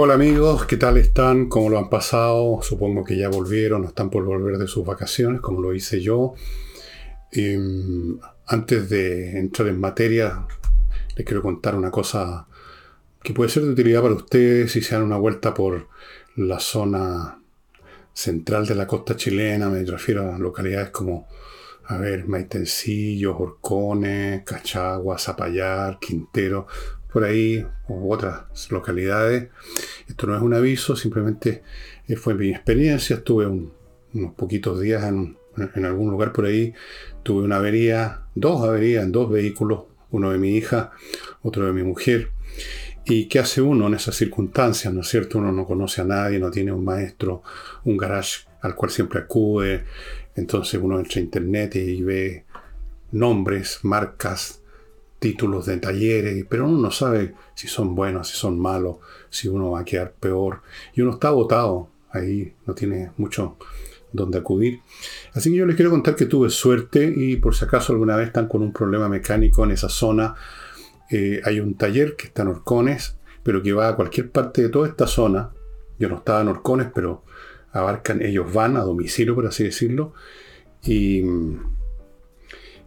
Hola amigos, ¿qué tal están? ¿Cómo lo han pasado? Supongo que ya volvieron o están por volver de sus vacaciones, como lo hice yo. Em, antes de entrar en materia, les quiero contar una cosa que puede ser de utilidad para ustedes si se dan una vuelta por la zona central de la costa chilena. Me refiero a localidades como, a ver, Maitencillo, Orcones, Cachagua, Zapallar, Quintero, por ahí, u otras localidades. Esto no es un aviso, simplemente eh, fue mi experiencia. Estuve unos poquitos días en, algún lugar por ahí. Tuve una avería, dos averías en dos vehículos, uno de mi hija, otro de mi mujer. ¿Y qué hace uno en esas circunstancias? ¿No es cierto? Uno no conoce a nadie, no tiene un maestro, un garage al cual siempre acude. Entonces uno entra a internet y ve nombres, marcas, títulos de talleres, pero uno no sabe si son buenos, si son malos, si uno va a quedar peor. Y uno está agotado, ahí no tiene mucho donde acudir. Así que yo les quiero contar que tuve suerte y por si acaso alguna vez están con un problema mecánico en esa zona, eh, hay un taller que está en Orcones, pero que va a cualquier parte de toda esta zona. Yo no estaba en Orcones, pero abarcan, ellos van a domicilio, por así decirlo. Y mm,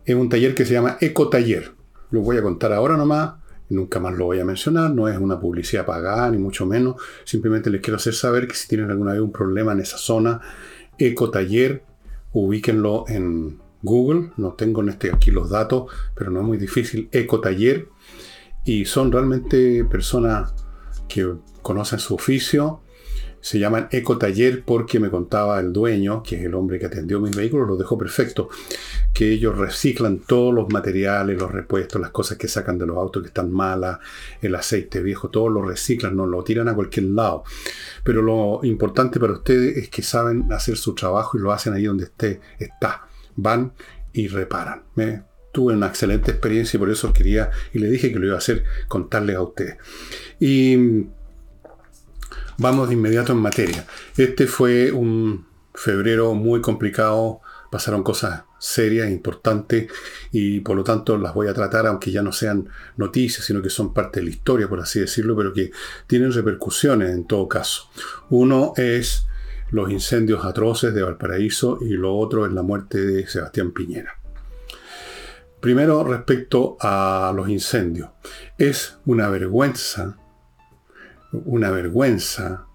es un taller que se llama Eco Taller lo voy a contar ahora nomás, nunca más lo voy a mencionar, no es una publicidad pagada, ni mucho menos. Simplemente les quiero hacer saber que si tienen alguna vez un problema en esa zona, Ecotaller, ubíquenlo en Google. No tengo en este aquí los datos, pero no es muy difícil. Ecotaller. Y son realmente personas que conocen su oficio se llaman Ecotaller porque me contaba el dueño, que es el hombre que atendió mis vehículos, lo dejó perfecto, que ellos reciclan todos los materiales, los repuestos, las cosas que sacan de los autos que están malas, el aceite viejo, todo lo reciclan, no lo tiran a cualquier lado. Pero lo importante para ustedes es que saben hacer su trabajo y lo hacen ahí donde esté, está. Van y reparan. Me, tuve una excelente experiencia y por eso quería, y le dije que lo iba a hacer, contarles a ustedes. Y Vamos de inmediato en materia. Este fue un febrero muy complicado, pasaron cosas serias, importantes, y por lo tanto las voy a tratar, aunque ya no sean noticias, sino que son parte de la historia, por así decirlo, pero que tienen repercusiones en todo caso. Uno es los incendios atroces de Valparaíso y lo otro es la muerte de Sebastián Piñera. Primero, respecto a los incendios. Es una vergüenza una vergüenza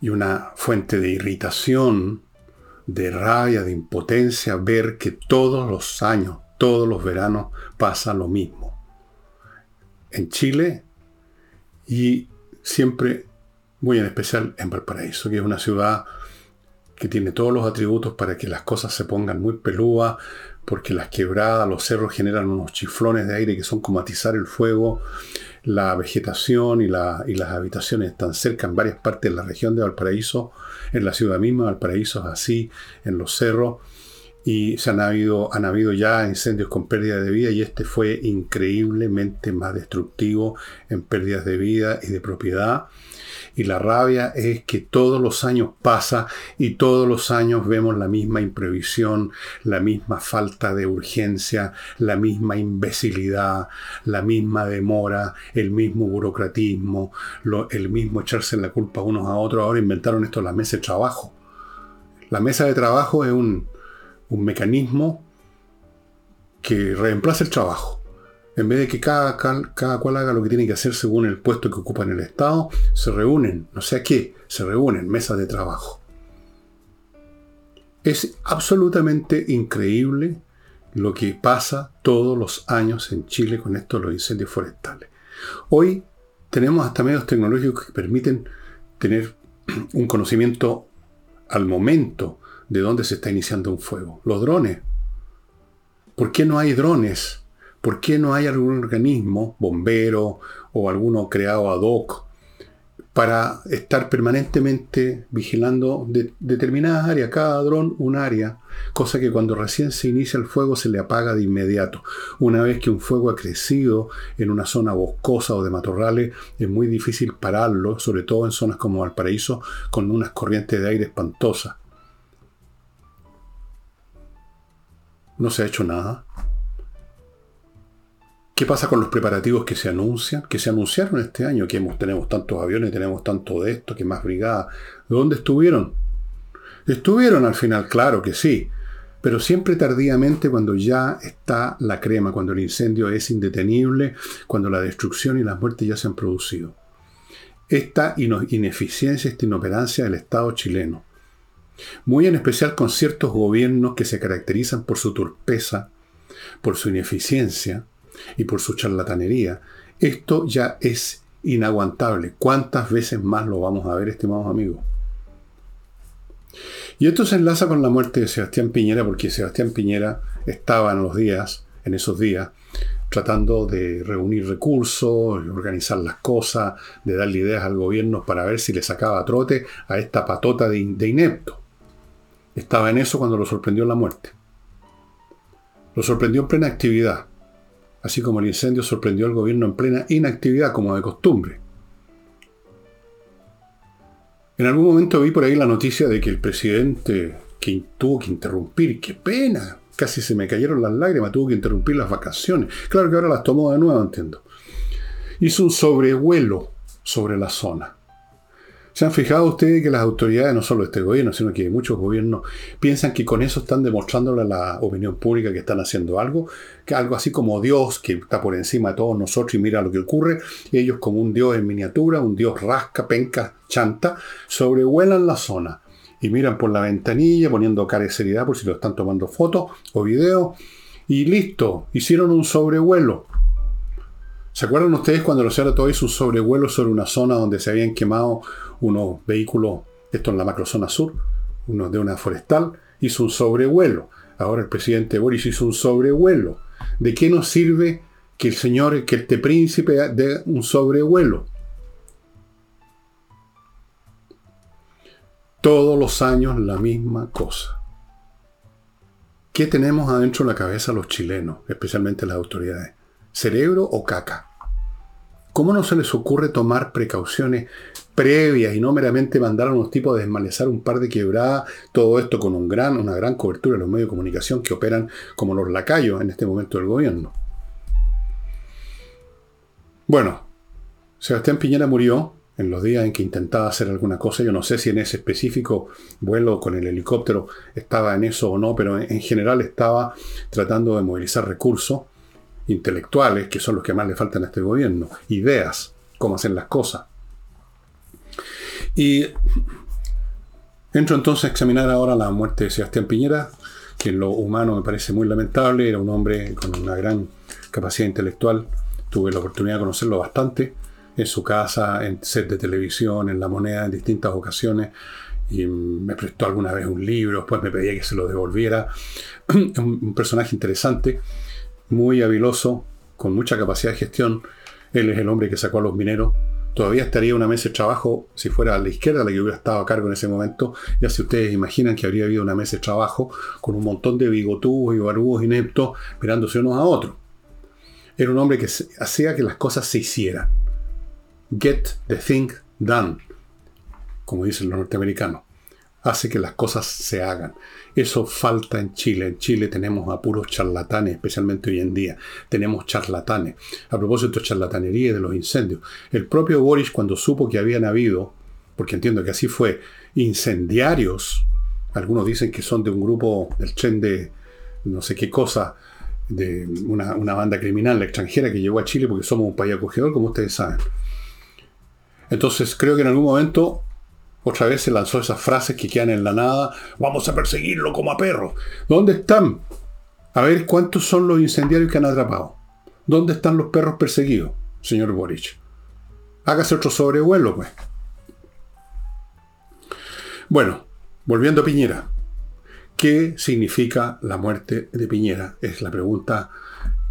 y una fuente de irritación, de rabia, de impotencia ver que todos los años, todos los veranos pasa lo mismo. En Chile y siempre, muy en especial en Valparaíso, que es una ciudad que tiene todos los atributos para que las cosas se pongan muy pelúas, porque las quebradas, los cerros generan unos chiflones de aire que son como atizar el fuego, la vegetación y, las habitaciones están cerca en varias partes de la región de Valparaíso, en la ciudad misma, Valparaíso es así, en los cerros, y se han habido, han habido ya incendios con pérdida de vida y este fue increíblemente más destructivo en pérdidas de vida y de propiedad y la rabia es que todos los años pasa y todos los años vemos la misma imprevisión, la misma falta de urgencia, la misma imbecilidad, la misma demora, el mismo burocratismo, el mismo echarse la culpa unos a otros. Ahora inventaron esto la mesa de trabajo. La mesa de trabajo es un, un mecanismo que reemplaza el trabajo. En vez de que cada, cual haga lo que tiene que hacer según el puesto que ocupa en el Estado, se reúnen, no sé a qué, se reúnen, mesas de trabajo. Es absolutamente increíble lo que pasa todos los años en Chile con esto de los incendios forestales. Hoy tenemos hasta medios tecnológicos que permiten tener un conocimiento al momento de dónde se está iniciando un fuego. Los drones. ¿Por qué no hay drones ¿Por qué no hay algún organismo, bombero o alguno creado ad hoc, para estar permanentemente vigilando determinadas áreas, cada dron un área, cosa que cuando recién se inicia el fuego se le apaga de inmediato. Una vez que un fuego ha crecido en una zona boscosa o de matorrales, es muy difícil pararlo, sobre todo en zonas como Valparaíso, con unas corrientes de aire espantosas. No se ha hecho nada. ¿Qué pasa con los preparativos que se anuncian? Que se anunciaron este año, que tenemos tantos aviones, tenemos tanto de esto, que más brigadas. ¿Dónde estuvieron? Estuvieron al final, claro que sí, pero siempre tardíamente cuando ya está la crema, cuando el incendio es indetenible, cuando la destrucción y las muertes ya se han producido. Esta ineficiencia, esta inoperancia del Estado chileno, muy en especial con ciertos gobiernos que se caracterizan por su torpeza, por su ineficiencia, y por su charlatanería, esto ya es inaguantable. ¿Cuántas veces más lo vamos a ver, estimados amigos? Y esto se enlaza con la muerte de Sebastián Piñera, porque Sebastián Piñera estaba en los días, en esos días, tratando de reunir recursos, organizar las cosas, de darle ideas al gobierno para ver si le sacaba trote a esta patota de, de inepto. Estaba en eso cuando lo sorprendió la muerte. Lo sorprendió en plena actividad así como el incendio sorprendió al gobierno en plena inactividad, como de costumbre. En algún momento vi por ahí la noticia de que el presidente que tuvo que interrumpir, qué pena, casi se me cayeron las lágrimas, tuvo que interrumpir las vacaciones. Claro que ahora las tomó de nuevo, entiendo. Hizo un sobrevuelo sobre la zona. ¿Se han fijado ustedes que las autoridades, no solo este gobierno, sino que muchos gobiernos, piensan que con eso están demostrándole a la opinión pública que están haciendo algo? Que algo así como Dios, que está por encima de todos nosotros y mira lo que ocurre, ellos como un Dios en miniatura, un Dios rasca, penca, chanta, sobrevuelan la zona y miran por la ventanilla poniendo cara por si lo están tomando fotos o videos, y listo, hicieron un sobrevuelo. ¿Se acuerdan ustedes cuando los todo hizo un sobrevuelo sobre una zona donde se habían quemado unos vehículos, esto en la macrozona sur, uno de una forestal, hizo un sobrevuelo. Ahora el presidente Boris hizo un sobrevuelo. ¿De qué nos sirve que el señor, que este príncipe dé un sobrevuelo? Todos los años la misma cosa. ¿Qué tenemos adentro de la cabeza los chilenos, especialmente las autoridades? ¿Cerebro o caca? ¿Cómo no se les ocurre tomar precauciones previas y no meramente mandar a unos tipos a desmalezar un par de quebradas, todo esto con una gran cobertura de los medios de comunicación que operan como los lacayos en este momento del gobierno? Bueno, Sebastián Piñera murió en los días en que intentaba hacer alguna cosa. Yo no sé si en ese específico vuelo con el helicóptero estaba en eso o no, pero en general estaba tratando de movilizar recursos intelectuales, que son los que más le faltan a este gobierno, ideas, cómo hacen las cosas. Y entro entonces a examinar ahora la muerte de Sebastián Piñera, que en lo humano me parece muy lamentable, era un hombre con una gran capacidad intelectual, tuve la oportunidad de conocerlo bastante, en su casa, en set de televisión, en La Moneda, en distintas ocasiones, y me prestó alguna vez un libro, después me pedía que se lo devolviera. un personaje interesante muy habiloso, con mucha capacidad de gestión. Él es el hombre que sacó a los mineros. Todavía estaría una mesa de trabajo si fuera a la izquierda la que hubiera estado a cargo en ese momento. Ya si ustedes imaginan que habría habido una mesa de trabajo con un montón de bigotudos y barbudos ineptos mirándose unos a otros. Era un hombre que hacía que las cosas se hicieran. Get the thing done, como dicen los norteamericanos. Hace que las cosas se hagan. Eso falta en Chile. En Chile tenemos a puros charlatanes, especialmente hoy en día. Tenemos charlatanes. A propósito de charlatanería y de los incendios. El propio Boris, cuando supo que habían habido, porque entiendo que así fue, incendiarios, algunos dicen que son de un grupo del tren de no sé qué cosa, de una, una banda criminal extranjera que llegó a Chile porque somos un país acogedor, como ustedes saben. Entonces creo que en algún momento otra vez se lanzó esas frases que quedan en la nada. Vamos a perseguirlo como a perros. ¿Dónde están? A ver cuántos son los incendiarios que han atrapado. ¿Dónde están los perros perseguidos, señor Boric? Hágase otro sobrevuelo, pues. Bueno, volviendo a Piñera. ¿Qué significa la muerte de Piñera? Es la pregunta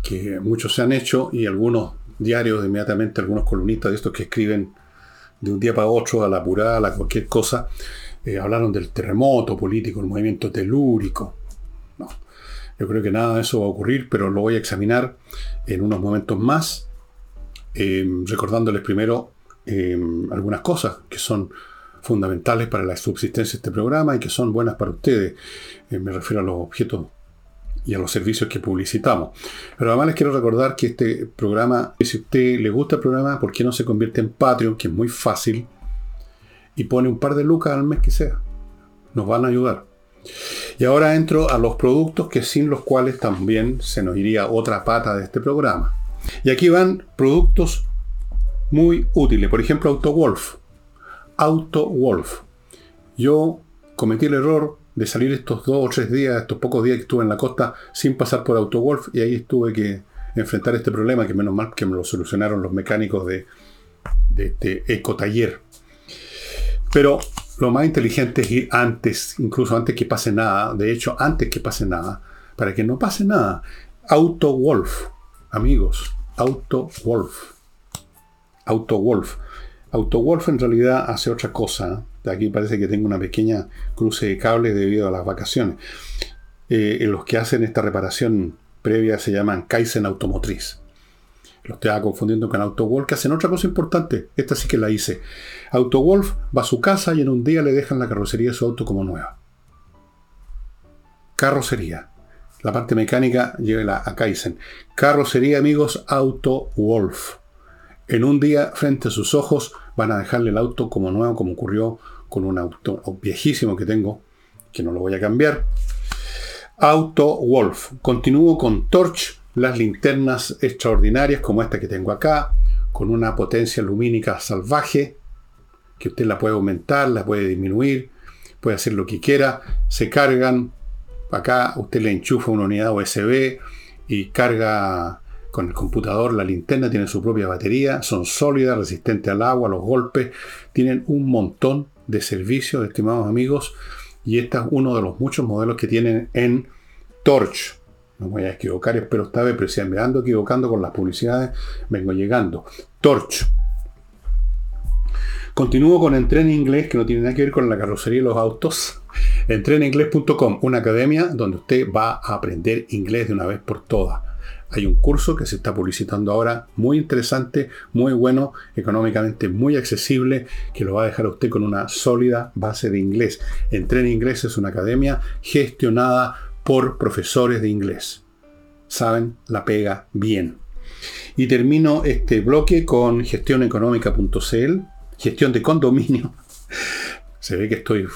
que muchos se han hecho y algunos diarios, inmediatamente algunos columnistas de estos que escriben de un día para otro a la apurada, a cualquier cosa. Eh, hablaron del terremoto político, el movimiento telúrico. No, yo creo que nada de eso va a ocurrir, pero lo voy a examinar en unos momentos más, em, recordándoles primero em, algunas cosas que son fundamentales para la subsistencia de este programa y que son buenas para ustedes. Eh, me refiero a los objetos y a los servicios que publicitamos. Pero además les quiero recordar que este programa, si a usted le gusta el programa, ¿por qué no se convierte en Patreon? Que es muy fácil. Y pone un par de lucas al mes que sea. Nos van a ayudar. Y ahora entro a los productos que sin los cuales también se nos iría otra pata de este programa. Y aquí van productos muy útiles. Por ejemplo, AutoWolf. AutoWolf. Yo cometí el error de salir estos dos o tres días, estos pocos días que estuve en la costa sin pasar por AutoWolf y ahí estuve que enfrentar este problema que menos mal que me lo solucionaron los mecánicos de, de este ecotaller. Pero lo más inteligente es ir antes, incluso antes que pase nada, de hecho antes que pase nada, para que no pase nada. AutoWolf, amigos, AutoWolf. AutoWolf. AutoWolf en realidad hace otra cosa. Aquí parece que tengo una pequeña cruce de cable debido a las vacaciones. Eh, los que hacen esta reparación previa se llaman Kaizen Automotriz. Lo estaba confundiendo con AutoWolf, que hacen otra cosa importante. Esta sí que la hice. AutoWolf va a su casa y en un día le dejan la carrocería de su auto como nueva. Carrocería. La parte mecánica llévela a Kaizen. Carrocería, amigos, AutoWolf. En un día, frente a sus ojos, van a dejarle el auto como nuevo, como ocurrió con un auto viejísimo que tengo, que no lo voy a cambiar. Auto Wolf. Continúo con Torch, las linternas extraordinarias como esta que tengo acá, con una potencia lumínica salvaje, que usted la puede aumentar, la puede disminuir, puede hacer lo que quiera. Se cargan, acá usted le enchufa una unidad USB y carga con el computador, la linterna tiene su propia batería, son sólidas, resistentes al agua, a los golpes, tienen un montón de servicios, estimados amigos, y este es uno de los muchos modelos que tienen en Torch. No voy a equivocar, espero esta vez, pero si me ando equivocando con las publicidades, vengo llegando. Torch. Continúo con Entrena Inglés, que no tiene nada que ver con la carrocería y los autos. Entreninglés.com, una academia donde usted va a aprender inglés de una vez por todas. Hay un curso que se está publicitando ahora, muy interesante, muy bueno, económicamente muy accesible, que lo va a dejar a usted con una sólida base de inglés. Entren Inglés es una academia gestionada por profesores de inglés. Saben la pega bien. Y termino este bloque con gestioneconómica.cl, gestión de condominio. Se ve que estoy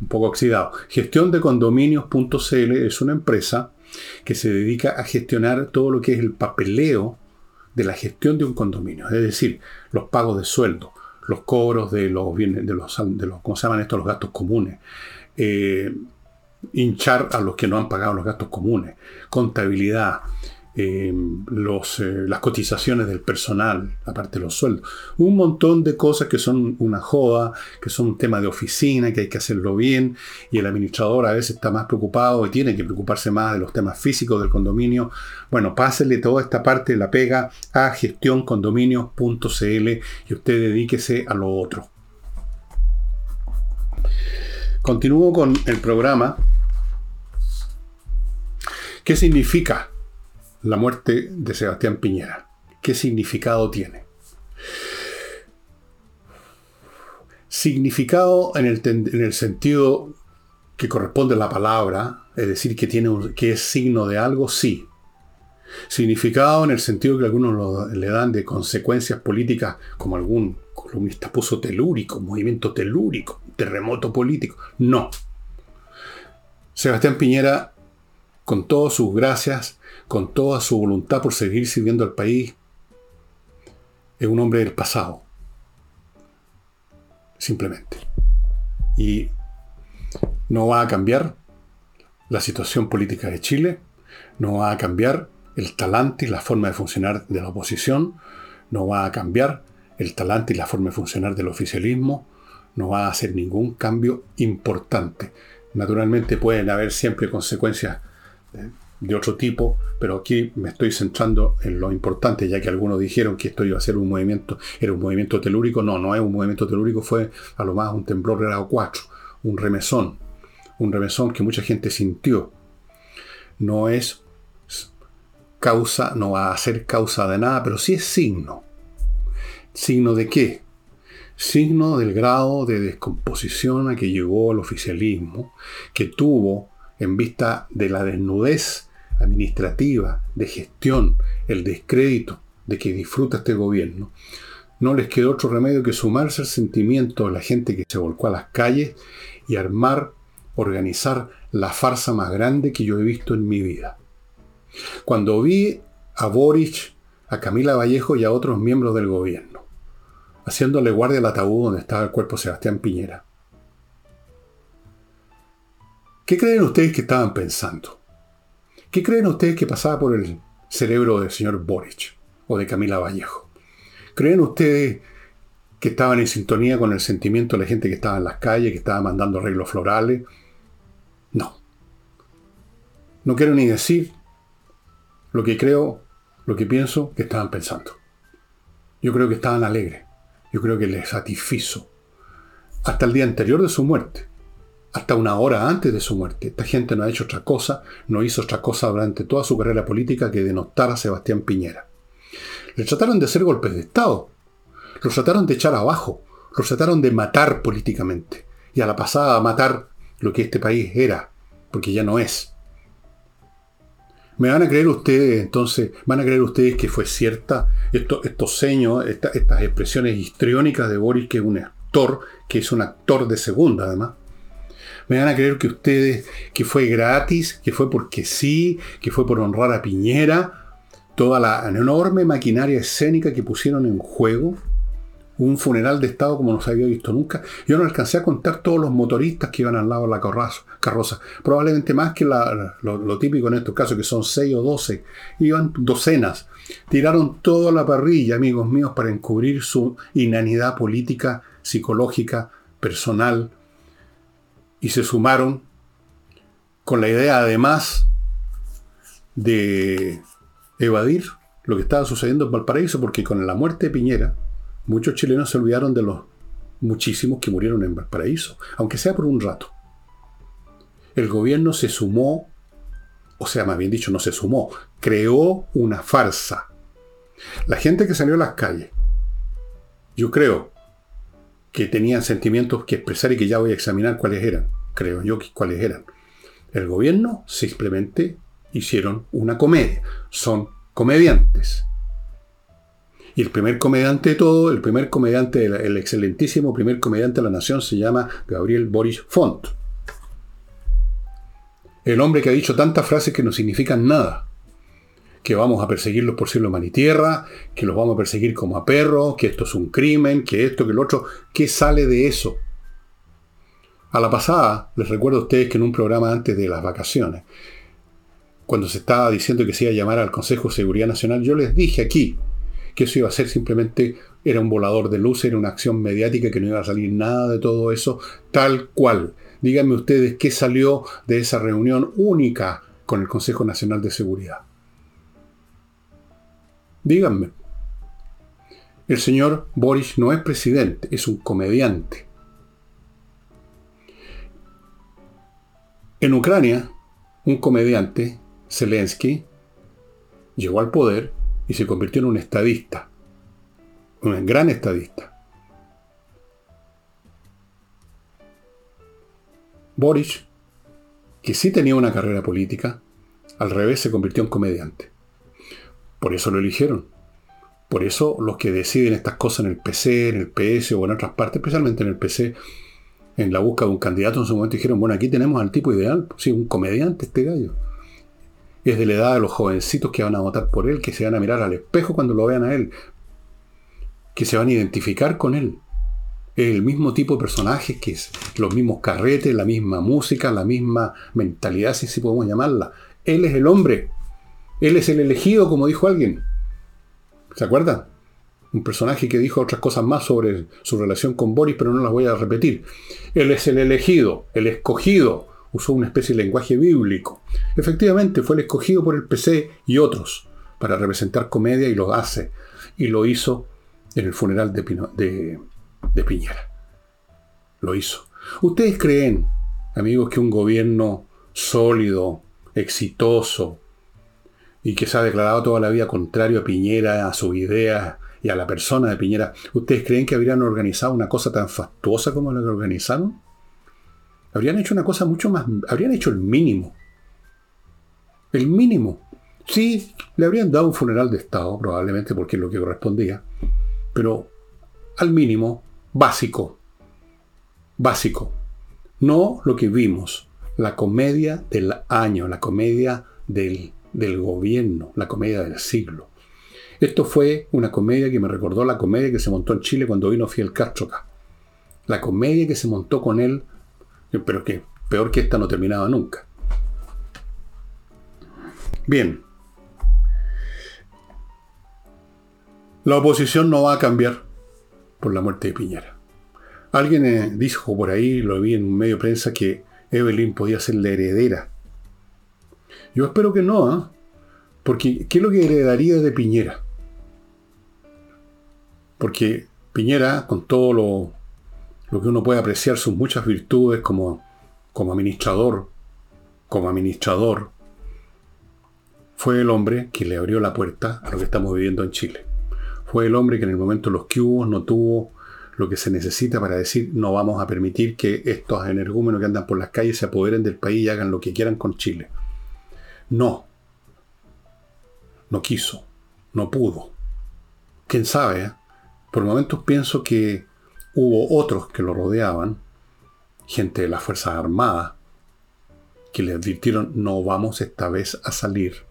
un poco oxidado. Gestión de condominios.cl es una empresa que se dedica a gestionar todo lo que es el papeleo de la gestión de un condominio, es decir, los pagos de sueldo, los cobros de los bienes, de los, de los ¿cómo se llaman estos? Los gastos comunes, eh, hinchar a los que no han pagado los gastos comunes, contabilidad, los, eh, las cotizaciones del personal, aparte de los sueldos. Un montón de cosas que son una joda, que son un tema de oficina, que hay que hacerlo bien, y el administrador a veces está más preocupado y tiene que preocuparse más de los temas físicos del condominio. Bueno, pásele toda esta parte de la pega a gestioncondominios.cl y usted dedíquese a lo otro. Continúo con el programa. ¿Qué significa la muerte de Sebastián Piñera. ¿Qué significado tiene? Significado en el, sentido que corresponde a la palabra, es decir, que, tiene que es signo de algo, sí. Significado en el sentido que algunos le dan de consecuencias políticas, como algún columnista puso telúrico, movimiento telúrico, terremoto político. No. Sebastián Piñera, con todas sus gracias, con toda su voluntad por seguir sirviendo al país, es un hombre del pasado. Simplemente. Y no va a cambiar la situación política de Chile, no va a cambiar el talante y la forma de funcionar de la oposición, no va a cambiar el talante y la forma de funcionar del oficialismo, no va a hacer ningún cambio importante. Naturalmente pueden haber siempre consecuencias eh, de otro tipo, pero aquí me estoy centrando en lo importante, ya que algunos dijeron que esto iba a ser un movimiento, era un movimiento telúrico. No, no es un movimiento telúrico, fue a lo más un temblor grado 4, un remesón, un remesón que mucha gente sintió. No es causa, no va a ser causa de nada, pero sí es signo. ¿Signo de qué? Signo del grado de descomposición a que llegó el oficialismo, que tuvo en vista de la desnudez administrativa, de gestión, el descrédito de que disfruta este gobierno, no les quedó otro remedio que sumarse al sentimiento de la gente que se volcó a las calles y armar, organizar la farsa más grande que yo he visto en mi vida. Cuando vi a Boric, a Camila Vallejo y a otros miembros del gobierno, haciéndole guardia al ataúd donde estaba el cuerpo Sebastián Piñera, ¿qué creen ustedes que estaban pensando? ¿Qué creen ustedes que pasaba por el cerebro del señor Boric o de Camila Vallejo? ¿Creen ustedes que estaban en sintonía con el sentimiento de la gente que estaba en las calles, que estaba mandando arreglos florales? No. No quiero ni decir lo que creo, lo que pienso que estaban pensando. Yo creo que estaban alegres. Yo creo que les satisfizo. Hasta el día anterior de su muerte hasta una hora antes de su muerte. Esta gente no ha hecho otra cosa, no hizo otra cosa durante toda su carrera política que denostar a Sebastián Piñera. Le trataron de hacer golpes de Estado, lo trataron de echar abajo, lo trataron de matar políticamente, y a la pasada matar lo que este país era, porque ya no es. ¿Me van a creer ustedes, entonces, van a creer ustedes que fue cierta esto, estos seños, estas expresiones histriónicas de Boris, que es un actor, que es un actor de segunda además? Me van a creer que ustedes, que fue gratis, que fue porque sí, que fue por honrar a Piñera, toda la enorme maquinaria escénica que pusieron en juego, un funeral de Estado como no se había visto nunca. Yo no alcancé a contar todos los motoristas que iban al lado de la carroza, probablemente más que lo, típico en estos casos, que son 6 o 12, iban docenas. Tiraron toda la parrilla, amigos míos, para encubrir su inanidad política, psicológica, personal, y se sumaron con la idea además de evadir lo que estaba sucediendo en Valparaíso, porque con la muerte de Piñera, muchos chilenos se olvidaron de los muchísimos que murieron en Valparaíso, aunque sea por un rato. El gobierno se sumó, o sea, más bien dicho, no se sumó, creó una farsa. La gente que salió a las calles, yo creo, que tenían sentimientos que expresar y que ya voy a examinar cuáles eran, creo yo que cuáles eran. El gobierno simplemente hicieron una comedia, son comediantes. Y el primer comediante de todo, el primer comediante, el excelentísimo primer comediante de la nación se llama Gabriel Boris Font. El hombre que ha dicho tantas frases que no significan nada que vamos a perseguirlos por cielo, mar y tierra, que los vamos a perseguir como a perros, que esto es un crimen, que esto, que lo otro. ¿Qué sale de eso? A la pasada, les recuerdo a ustedes que en un programa antes de las vacaciones, cuando se estaba diciendo que se iba a llamar al Consejo de Seguridad Nacional, yo les dije aquí que eso iba a ser simplemente, era un volador de luz, era una acción mediática, que no iba a salir nada de todo eso, tal cual. Díganme ustedes qué salió de esa reunión única con el Consejo Nacional de Seguridad. Díganme. El señor Boris no es presidente, es un comediante. En Ucrania, un comediante, Zelensky, llegó al poder y se convirtió en un estadista, un gran estadista. Boris, que sí tenía una carrera política, al revés se convirtió en comediante. Por eso lo eligieron. Por eso los que deciden estas cosas en el PC, en el PS o en otras partes, especialmente en el PC, en la búsqueda de un candidato en su momento dijeron, bueno, aquí tenemos al tipo ideal, sí, un comediante este gallo. Es de la edad de los jovencitos que van a votar por él, que se van a mirar al espejo cuando lo vean a él, que se van a identificar con él. Es el mismo tipo de personajes, que es los mismos carretes, la misma música, la misma mentalidad, si así podemos llamarla. Él es el hombre. Él es el elegido, como dijo alguien. ¿Se acuerdan? Un personaje que dijo otras cosas más sobre su relación con Boris, pero no las voy a repetir. Él es el elegido, el escogido. Usó una especie de lenguaje bíblico. Efectivamente, fue el escogido por el PC y otros para representar comedia y lo hace. Y lo hizo en el funeral de, de Piñera. Lo hizo. ¿Ustedes creen, amigos, que un gobierno sólido, exitoso, y que se ha declarado toda la vida contrario a Piñera, a sus ideas y a la persona de Piñera, ¿ustedes creen que habrían organizado una cosa tan fastuosa como la que organizaron? Habrían hecho una cosa mucho más, habrían hecho el mínimo. El mínimo. Sí, le habrían dado un funeral de Estado, probablemente porque es lo que correspondía, pero al mínimo, básico. Básico. No lo que vimos, la comedia del año, la comedia del, del gobierno, la comedia del siglo. Esto fue una comedia que me recordó la comedia que se montó en Chile cuando vino Fidel Castro acá. La comedia que se montó con él, pero que peor que esta no terminaba nunca. Bien. La oposición no va a cambiar por la muerte de Piñera. Alguien eh, dijo por ahí, lo vi en un medio de prensa, que Evelyn podía ser la heredera. Yo espero que no, ¿ah? porque ¿qué es lo que heredaría de Piñera? Porque Piñera, con todo lo, que uno puede apreciar, sus muchas virtudes como, como administrador, como administrador, fue el hombre que le abrió la puerta a lo que estamos viviendo en Chile. Fue el hombre que en el momento de los que no tuvo lo que se necesita para decir no vamos a permitir que estos energúmenos que andan por las calles se apoderen del país y hagan lo que quieran con Chile. No. No quiso. No pudo. ¿Quién sabe? Eh? Por momentos pienso que hubo otros que lo rodeaban, gente de las Fuerzas Armadas, que le advirtieron no vamos esta vez a salir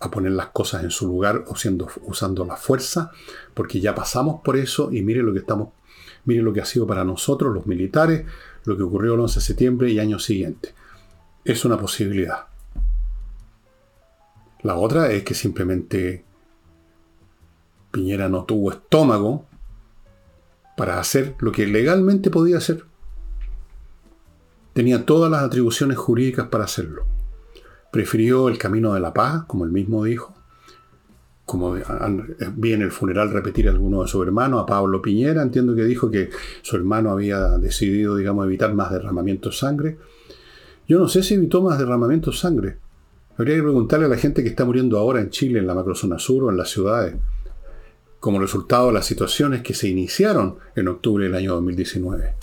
a poner las cosas en su lugar o siendo, usando la fuerza, porque ya pasamos por eso y mire lo que estamos, mire lo que ha sido para nosotros, los militares, lo que ocurrió el 11 de septiembre y años siguientes. Es una posibilidad. La otra es que simplemente Piñera no tuvo estómago para hacer lo que legalmente podía hacer. Tenía todas las atribuciones jurídicas para hacerlo. Prefirió el camino de la paz, como él mismo dijo. Como vi en el funeral repetir a alguno de sus hermanos, a Pablo Piñera, entiendo que dijo que su hermano había decidido, digamos, evitar más derramamiento de sangre. Yo no sé si evitó más derramamiento de sangre. Habría que preguntarle a la gente que está muriendo ahora en Chile, en la macrozona sur o en las ciudades, como resultado de las situaciones que se iniciaron en octubre del año 2019.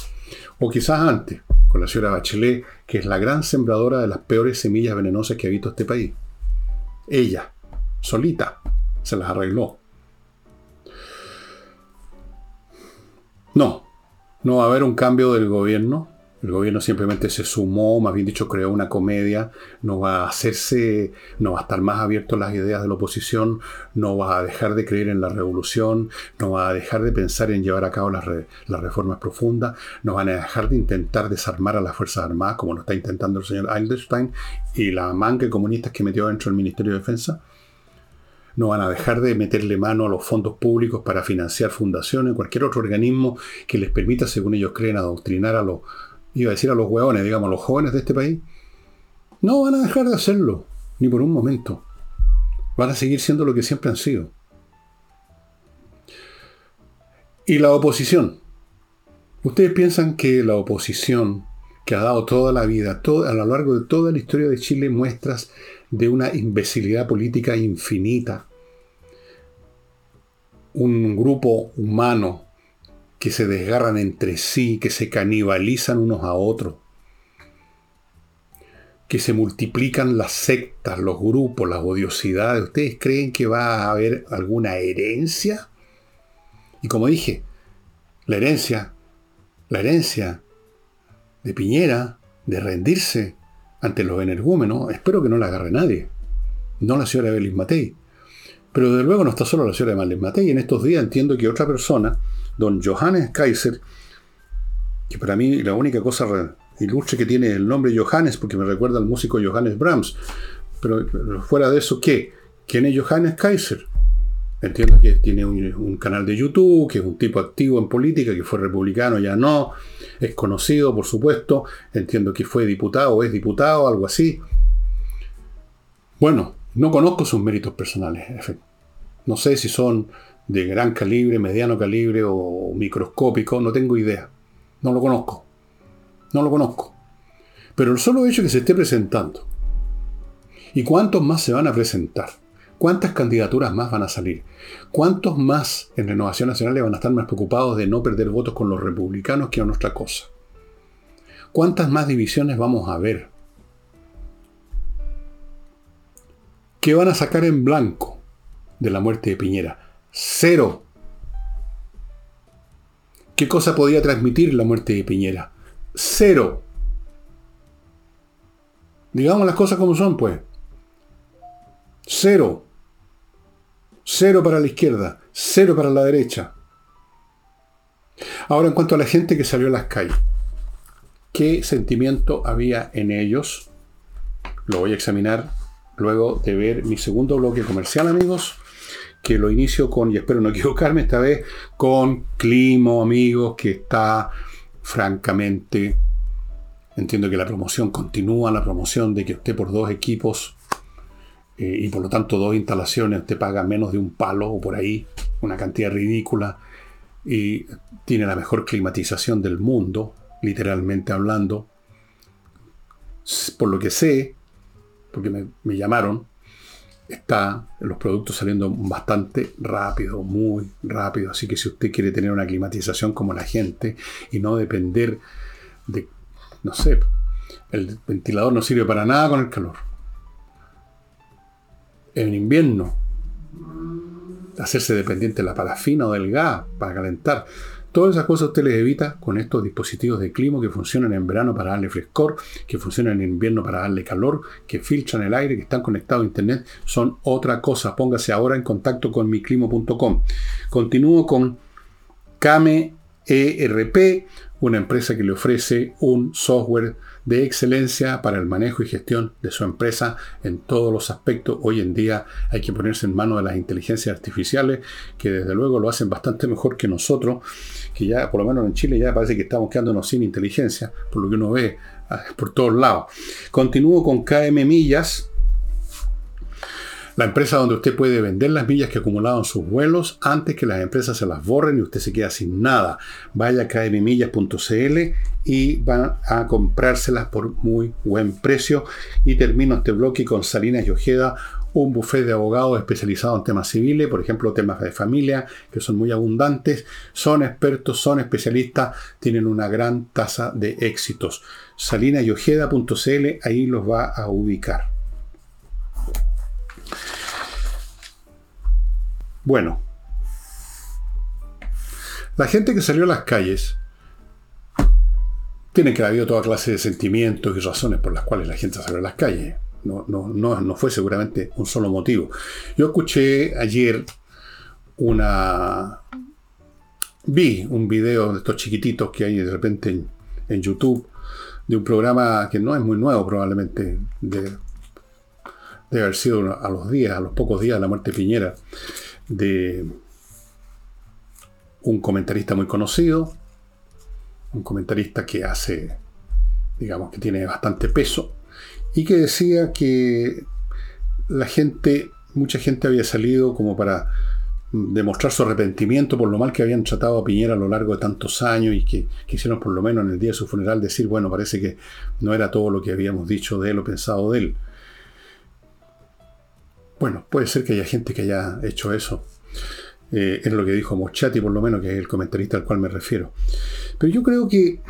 O quizás antes, con la señora Bachelet, que es la gran sembradora de las peores semillas venenosas que ha visto este país. Ella, solita, se las arregló. No, no va a haber un cambio del gobierno el gobierno simplemente se sumó, más bien dicho, creó una comedia, no va a hacerse, no va a estar más abierto a las ideas de la oposición, no va a dejar de creer en la revolución, no va a dejar de pensar en llevar a cabo las, reformas profundas, no van a dejar de intentar desarmar a las Fuerzas Armadas, como lo está intentando el señor Eilderstein y la manga comunistas que metió dentro del Ministerio de Defensa. No van a dejar de meterle mano a los fondos públicos para financiar fundaciones, cualquier otro organismo que les permita, según ellos creen, adoctrinar a los iba a decir a los hueones, digamos, a los jóvenes de este país, no van a dejar de hacerlo, ni por un momento. Van a seguir siendo lo que siempre han sido. Y la oposición. ¿Ustedes piensan que la oposición, que ha dado toda la vida, a lo largo de toda la historia de Chile, muestras de una imbecilidad política infinita, un grupo humano que se desgarran entre sí, que se canibalizan unos a otros, que se multiplican las sectas, los grupos, las odiosidades. ¿Ustedes creen que va a haber alguna herencia? Y como dije, la herencia, la herencia de Piñera, de rendirse ante los energúmenos, espero que no la agarre nadie. No la señora Evelyn Matei. Pero de luego no está solo la señora Evelyn Matei. En estos días entiendo que otra persona don Johannes Kaiser, que para mí la única cosa ilustre que tiene el nombre Johannes, porque me recuerda al músico Johannes Brahms, pero, fuera de eso, ¿qué? ¿Quién es Johannes Kaiser? Entiendo que tiene un, canal de YouTube, que es un tipo activo en política, que fue republicano, ya no, es conocido, por supuesto, entiendo que fue diputado es diputado, algo así. Bueno, no conozco sus méritos personales, no sé si son de gran calibre, mediano calibre o microscópico, no tengo idea. No lo conozco. No lo conozco. Pero el solo hecho de que se esté presentando. ¿Y cuántos más se van a presentar? ¿Cuántas candidaturas más van a salir? ¿Cuántos más en Renovación Nacional van a estar más preocupados de no perder votos con los republicanos que a nuestra cosa? ¿Cuántas más divisiones vamos a ver? ¿Qué van a sacar en blanco de la muerte de Piñera? Cero. ¿Qué cosa podía transmitir la muerte de Piñera? Cero. Digamos las cosas como son, pues. Cero. Cero para la izquierda, cero para la derecha. Ahora, en cuanto a la gente que salió a las calles, ¿qué sentimiento había en ellos? Lo voy a examinar luego de ver mi segundo bloque comercial, amigos, que lo inicio con, y espero no equivocarme esta vez, con Climo, amigos, que está francamente, entiendo que la promoción continúa, la promoción de que usted por dos equipos eh, y por lo tanto dos instalaciones te paga menos de un palo o por ahí, una cantidad ridícula, y tiene la mejor climatización del mundo, literalmente hablando. Por lo que sé, porque me llamaron, está los productos saliendo bastante rápido, muy rápido. Así que si usted quiere tener una climatización como la gente y no depender de, no sé, el ventilador no sirve para nada con el calor en invierno, hacerse dependiente de la parafina o del gas para calentar. Todas esas cosas usted les evita con estos dispositivos de clima que funcionan en verano para darle frescor, que funcionan en invierno para darle calor, que filtran el aire, que están conectados a internet. Son otra cosa. Póngase ahora en contacto con miclimo.com. Continúo con Kame ERP, una empresa que le ofrece un software de excelencia para el manejo y gestión de su empresa en todos los aspectos. Hoy en día hay que ponerse en manos de las inteligencias artificiales, que desde luego lo hacen bastante mejor que nosotros, que ya por lo menos en Chile ya parece que estamos quedándonos sin inteligencia, por lo que uno ve ah, por todos lados. Continúo con KM Millas, la empresa donde usted puede vender las millas que en sus vuelos antes que las empresas se las borren y usted se queda sin nada. Vaya a kmmillas.cl y van a comprárselas por muy buen precio. Y termino este bloque con Salinas y Ojeda, un buffet de abogados especializados en temas civiles, por ejemplo, temas de familia, que son muy abundantes. Son expertos, son especialistas, tienen una gran tasa de éxitos. Salinasyojeda.cl, ahí los va a ubicar. Bueno, la gente que salió a las calles tiene que haber toda clase de sentimientos y razones por las cuales la gente salió a las calles. No, no, no, no fue seguramente un solo motivo. Yo escuché ayer una... Vi un video de estos chiquititos que hay de repente en, YouTube de un programa que no es muy nuevo probablemente, de, de haber sido a los días, a los pocos días de la muerte Piñera, de un comentarista muy conocido, un comentarista que hace, digamos, que tiene bastante peso, y que decía que la gente, mucha gente había salido como para demostrar su arrepentimiento por lo mal que habían tratado a Piñera a lo largo de tantos años y que quisieron por lo menos en el día de su funeral decir, bueno, parece que no era todo lo que habíamos dicho de él o pensado de él. Bueno, puede ser que haya gente que haya hecho eso. Eh, es lo que dijo Mochati, por lo menos, que es el comentarista al cual me refiero. Pero yo creo que,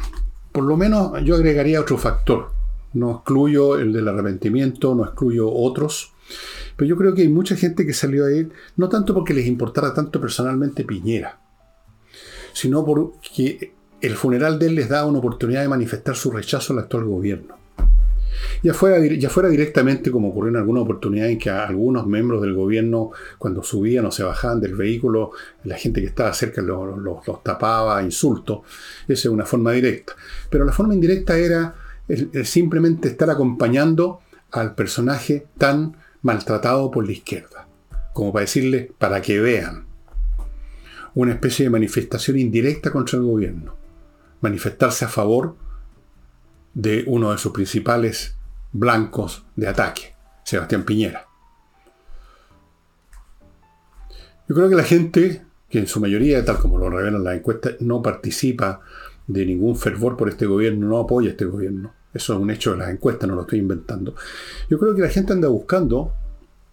por lo menos, yo agregaría otro factor. No excluyo el del arrepentimiento, no excluyo otros. Pero yo creo que hay mucha gente que salió a él, no tanto porque les importara tanto personalmente Piñera, sino porque el funeral de él les da una oportunidad de manifestar su rechazo al actual gobierno. Ya fuera, ya fuera directamente como ocurrió en alguna oportunidad en que algunos miembros del gobierno, cuando subían o se bajaban del vehículo, la gente que estaba cerca los, los, tapaba, insultos. Esa es una forma directa. Pero la forma indirecta era simplemente estar acompañando al personaje tan maltratado por la izquierda. Como para decirle, para que vean. Una especie de manifestación indirecta contra el gobierno. Manifestarse a favor de uno de sus principales blancos de ataque, Sebastián Piñera. Yo creo que la gente, que en su mayoría, tal como lo revelan las encuestas, no participa de ningún fervor por este gobierno, no apoya este gobierno. Eso es un hecho de las encuestas, no lo estoy inventando. Yo creo que la gente anda buscando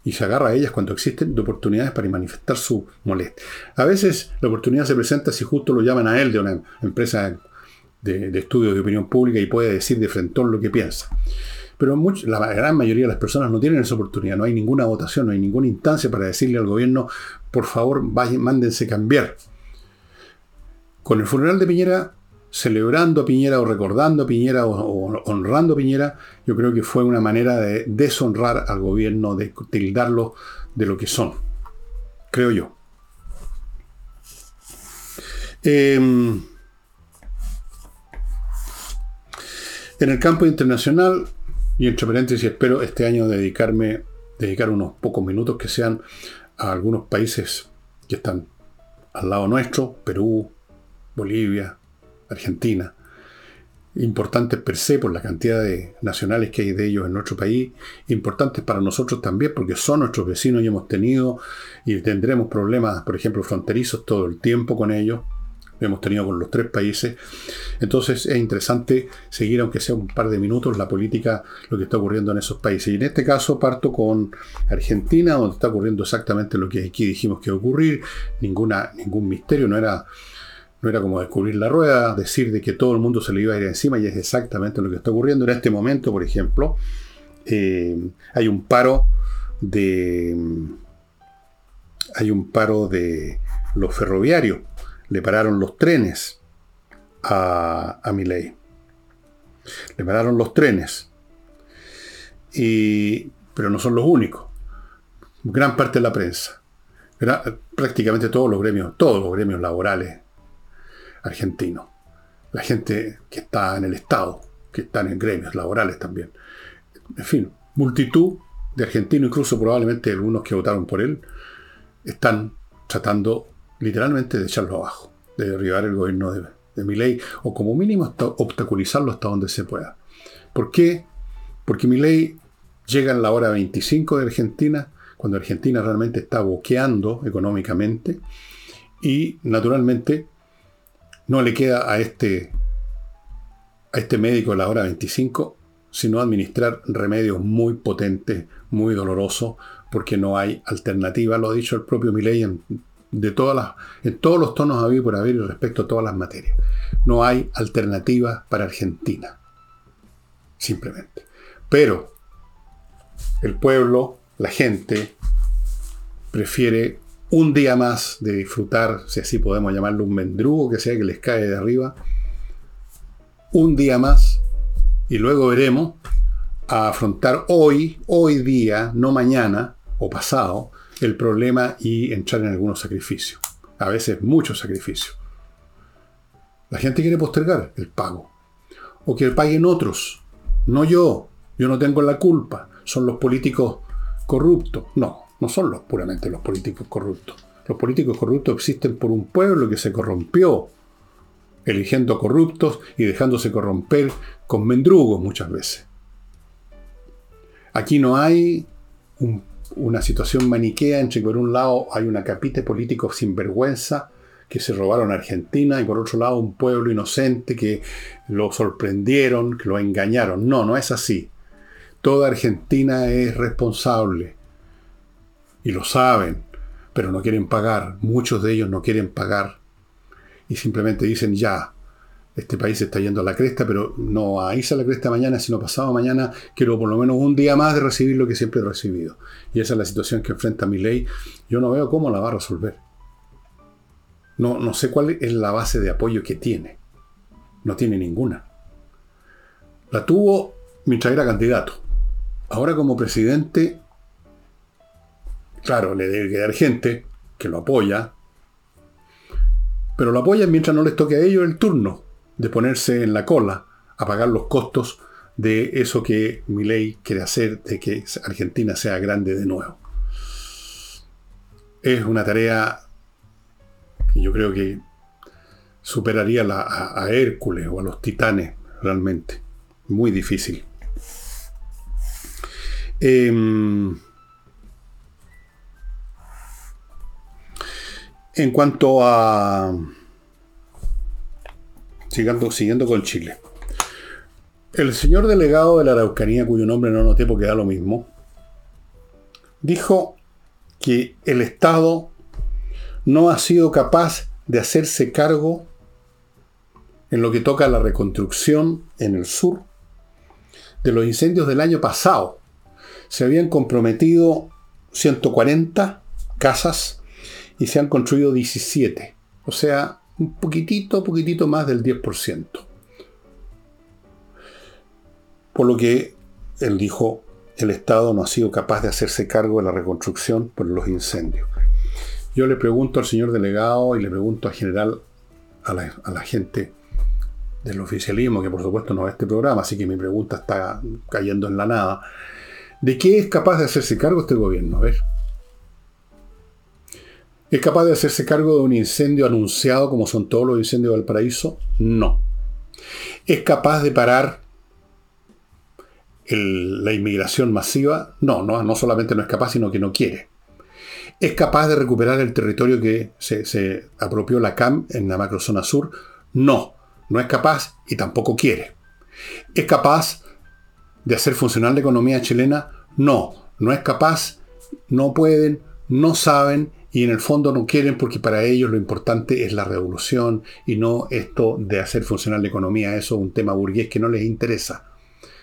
y se agarra a ellas cuando existen de oportunidades para manifestar su molestia. A veces la oportunidad se presenta si justo lo llaman a él de una empresa de, estudios de opinión pública y puede decir de frente lo que piensa. Pero la gran mayoría de las personas no tienen esa oportunidad, no hay ninguna votación, no hay ninguna instancia para decirle al gobierno, por favor, vayan, mándense cambiar. Con el funeral de Piñera, celebrando a Piñera o recordando a Piñera o, honrando a Piñera, yo creo que fue una manera de deshonrar al gobierno, de tildarlo de lo que son. Creo yo. Em, en el campo internacional, y entre paréntesis, espero este año dedicarme, dedicar unos pocos minutos que sean a algunos países que están al lado nuestro, Perú, Bolivia, Argentina, importantes per se por la cantidad de nacionales que hay de ellos en nuestro país, importantes para nosotros también porque son nuestros vecinos y hemos tenido y tendremos problemas, por ejemplo, fronterizos todo el tiempo con ellos. Hemos tenido con los tres países. Entonces es interesante seguir, aunque sea un par de minutos, la política, lo que está ocurriendo en esos países. Y en este caso parto con Argentina, donde está ocurriendo exactamente lo que aquí dijimos que iba a ocurrir. Ninguna, ningún misterio, no era no era como descubrir la rueda, decir de que todo el mundo se le iba a ir encima y es exactamente lo que está ocurriendo. En este momento, por ejemplo, eh, hay un paro de. Hay un paro de los ferroviarios. Le pararon los trenes a, a Miley. Le pararon los trenes. Y, pero no son los únicos. Gran parte de la prensa. prácticamente todos los gremios, todos los gremios laborales argentino. La gente que está en el Estado, que están en gremios laborales también. En fin, multitud de argentinos, incluso probablemente algunos que votaron por él, están tratando literalmente de echarlo abajo, de derribar el gobierno de, de o como mínimo hasta obstaculizarlo hasta donde se pueda. ¿Por qué? Porque Milei llega en la hora 25 de Argentina, cuando Argentina realmente está boqueando económicamente, y naturalmente no le queda a este, a este médico la hora 25 sino administrar remedios muy potentes, muy dolorosos, porque no hay alternativa, lo ha dicho el propio Milley en, de todas las, en todos los tonos habido por haber respecto a todas las materias. No hay alternativa para Argentina. Simplemente. Pero el pueblo, la gente, prefiere un día más de disfrutar, si así podemos llamarlo, un mendrugo que sea que les cae de arriba, un día más, y luego veremos a afrontar hoy, hoy día, no mañana o pasado, el problema y entrar en algunos sacrificios. A veces muchos sacrificios. La gente quiere postergar el pago. O que paguen otros. No yo. Yo no tengo la culpa. Son los políticos corruptos. No. No son los, puramente los políticos corruptos. Los políticos corruptos existen por un pueblo que se corrompió, eligiendo corruptos y dejándose corromper con mendrugos muchas veces. Aquí no hay una situación maniquea entre por un lado hay una capita de políticos sin vergüenza que se robaron a Argentina y por otro lado un pueblo inocente que lo sorprendieron, que lo engañaron. No, no es así. Toda Argentina es responsable y lo saben, pero no quieren pagar. Muchos de ellos no quieren pagar y simplemente dicen ya, este país está yendo a la cresta, pero no a irse a la cresta mañana, sino pasado mañana quiero por lo menos un día más de recibir lo que siempre he recibido. Y esa es la situación que enfrenta mi ley. Yo no veo cómo la va a resolver. No, no sé cuál es la base de apoyo que tiene. No tiene ninguna. La tuvo mientras era candidato. Ahora como presidente Claro, le debe quedar gente que lo apoya, pero lo apoyan mientras no les toque a ellos el turno de ponerse en la cola a pagar los costos de eso que mi ley quiere hacer, de que Argentina sea grande de nuevo. Es una tarea que yo creo que superaría a, Hércules o a los titanes realmente. Muy difícil. Em, En cuanto a... Siguiendo, siguiendo con Chile. El señor delegado de la Araucanía, cuyo nombre no noté porque da lo mismo, dijo que el Estado no ha sido capaz de hacerse cargo en lo que toca a la reconstrucción en el sur de los incendios del año pasado, se habían comprometido 140 casas y se han construido 17. O sea, un poquitito, poquitito más del 10%. Por lo que él dijo, el Estado no ha sido capaz de hacerse cargo de la reconstrucción por los incendios. Yo le pregunto al señor delegado y le pregunto a general, a la, gente del oficialismo, que por supuesto no ve este programa, así que mi pregunta está cayendo en la nada. ¿De qué es capaz de hacerse cargo este gobierno? A ver. ¿Es capaz de hacerse cargo de un incendio anunciado como son todos los incendios del paraíso? No. ¿Es capaz de parar la inmigración masiva? No, no, no solamente no es capaz, sino que no quiere. ¿Es capaz de recuperar el territorio que se, se apropió la CAM en la macrozona sur? No, no es capaz y tampoco quiere. ¿Es capaz de hacer funcionar la economía chilena? No, no es capaz, no pueden, no saben y en el fondo no quieren porque para ellos lo importante es la revolución y no esto de hacer funcionar la economía. Eso es un tema burgués que no les interesa.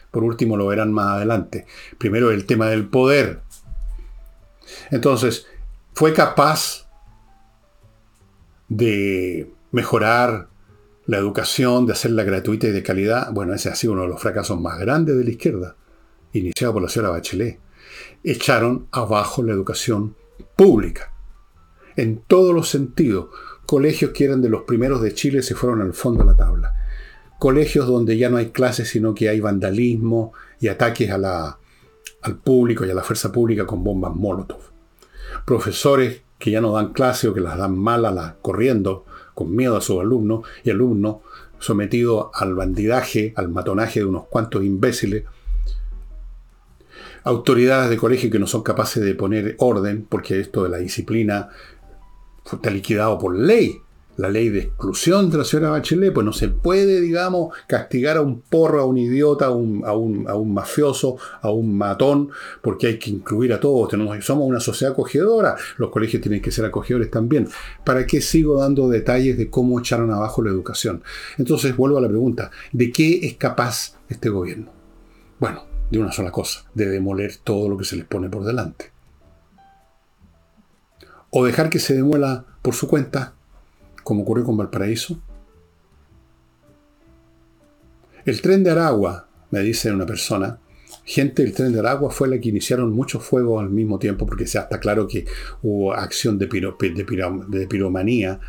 Por último, lo verán más adelante. Primero el tema del poder. Entonces, fue capaz de mejorar la educación, de hacerla gratuita y de calidad. Bueno, ese ha sido uno de los fracasos más grandes de la izquierda, iniciado por la señora Bachelet. Echaron abajo la educación pública en todos los sentidos. Colegios que eran de los primeros de Chile se fueron al fondo de la tabla. Colegios donde ya no hay clases, sino que hay vandalismo y ataques al público y a la fuerza pública con bombas Molotov. Profesores que ya no dan clases o que las dan mal corriendo, con miedo a sus alumnos, y alumnos sometidos al bandidaje, al matonaje de unos cuantos imbéciles autoridades de colegio que no son capaces de poner orden, porque esto de la disciplina está liquidado por ley. La ley de exclusión de la señora Bachelet, pues no se puede, digamos, castigar a un porro, a un idiota, a un, a un, mafioso, a un matón, porque hay que incluir a todos. Tenemos, somos una sociedad acogedora, los colegios tienen que ser acogedores también. ¿Para qué sigo dando detalles de cómo echaron abajo la educación? Entonces vuelvo a la pregunta, ¿de qué es capaz este gobierno? Bueno, de una sola cosa, de demoler todo lo que se les pone por delante o dejar que se demuela por su cuenta, como ocurrió con Valparaíso. El tren de Aragua, me dice una persona, gente del tren de Aragua fue la que iniciaron muchos fuegos al mismo tiempo, porque ya está claro que hubo acción de, de, piromanía,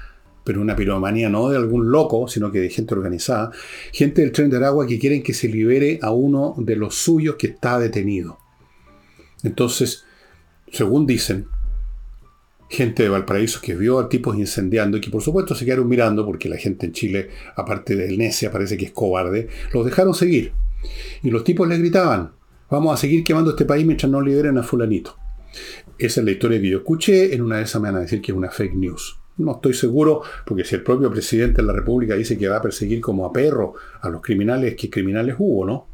pero una piromanía no de algún loco, sino que de gente organizada. Gente del tren de Aragua que quieren que se libere a uno de los suyos que está detenido. Entonces, según dicen, gente de Valparaíso que vio a tipos incendiando y que por supuesto se quedaron mirando porque la gente en Chile, aparte del necia, parece que es cobarde, los dejaron seguir. Y los tipos les gritaban, vamos a seguir quemando este país mientras no liberen a fulanito. Esa es la historia que yo escuché, en una de esas me van a decir que es una fake news. No estoy seguro, porque si el propio presidente de la República dice que va a perseguir como a perro a los criminales, que criminales hubo, ¿no?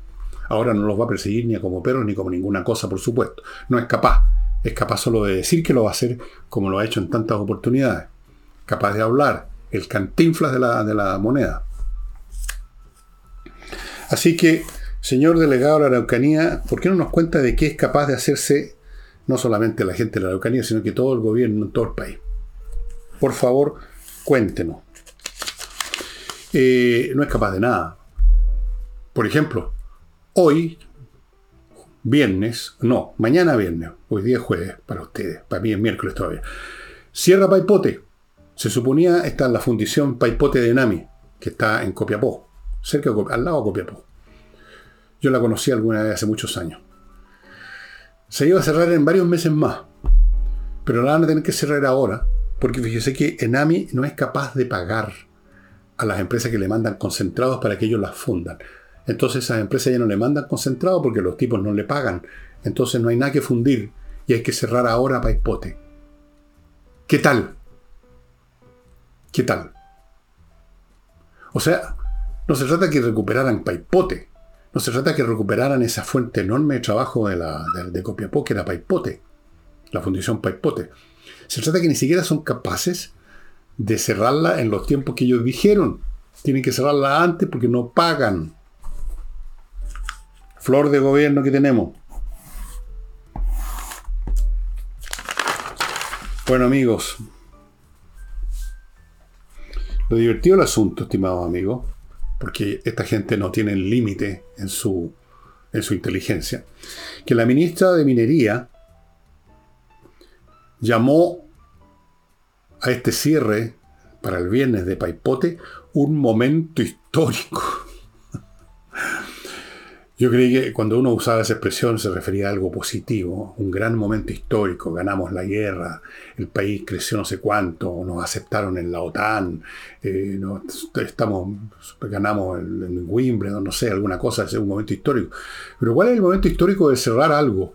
Ahora no los va a perseguir ni como perros ni como ninguna cosa, por supuesto. No es capaz es capaz solo de decir que lo va a hacer como lo ha hecho en tantas oportunidades. Capaz de hablar, el cantinflas de la, de la moneda. Así que, señor delegado de la Araucanía, ¿por qué no nos cuenta de qué es capaz de hacerse no solamente la gente de la Araucanía, sino que todo el gobierno todo el país? Por favor, cuéntenos. Eh, no es capaz de nada. Por ejemplo, hoy viernes, no, mañana viernes, hoy día es jueves para ustedes, para mí es miércoles todavía. Cierra Paipote. Se suponía está en la fundición Paipote de Nami, que está en Copiapó, cerca al lado de Copiapó. Yo la conocí alguna vez hace muchos años. Se iba a cerrar en varios meses más, pero la van a tener que cerrar ahora, porque fíjese que Enami no es capaz de pagar a las empresas que le mandan concentrados para que ellos las fundan. Entonces esas empresas ya no le mandan concentrado porque los tipos no le pagan. Entonces no hay nada que fundir y hay que cerrar ahora Paipote. ¿Qué tal? ¿Qué tal? O sea, no se trata que recuperaran Paipote. No se trata que recuperaran esa fuente enorme de trabajo de, la, de, Copiapó, que era Paipote, la fundición Paipote. Se trata que ni siquiera son capaces de cerrarla en los tiempos que ellos dijeron. Tienen que cerrarla antes porque no pagan. Flor de gobierno que tenemos. Bueno amigos, lo divertido del asunto, estimados amigos, porque esta gente no tiene límite en su, en su inteligencia, que la ministra de Minería llamó a este cierre para el viernes de Paipote un momento histórico. Yo creí que cuando uno usaba esa expresión se refería a algo positivo, un gran momento histórico, ganamos la guerra, el país creció no sé cuánto, nos aceptaron en la OTAN, eh, estamos, ganamos en Wimbledon, no sé, alguna cosa, es un momento histórico. Pero ¿cuál es el momento histórico de cerrar algo?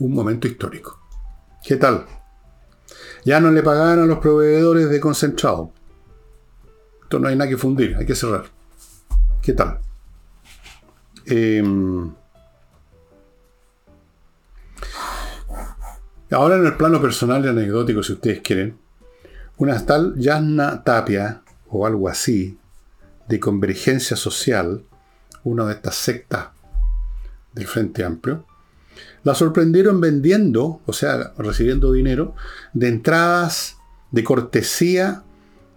Un momento histórico. ¿Qué tal? Ya no le pagaban a los proveedores de concentrado. Esto no hay nada que fundir, hay que cerrar. ¿Qué tal? Em, ahora en el plano personal y anecdótico, si ustedes quieren, una tal Yasna Tapia, o algo así, de convergencia social, una de estas sectas del Frente Amplio, la sorprendieron vendiendo, o sea, recibiendo dinero, de entradas de cortesía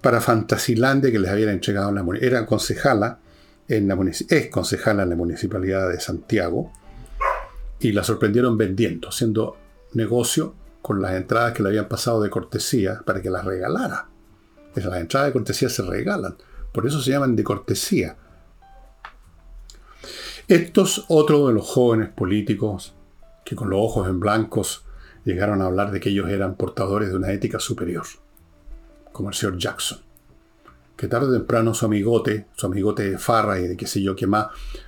para Fantasilandia que les habían entregado en la Era concejala es concejala en la Municipalidad de Santiago, y la sorprendieron vendiendo, haciendo negocio con las entradas que le habían pasado de cortesía para que las regalara. las entradas de cortesía se regalan, por eso se llaman de cortesía. Estos otros de los jóvenes políticos que con los ojos en blancos llegaron a hablar de que ellos eran portadores de una ética superior, como el señor Jackson que tarde o temprano su amigote, su amigote de Farra y de qué sé yo qué más,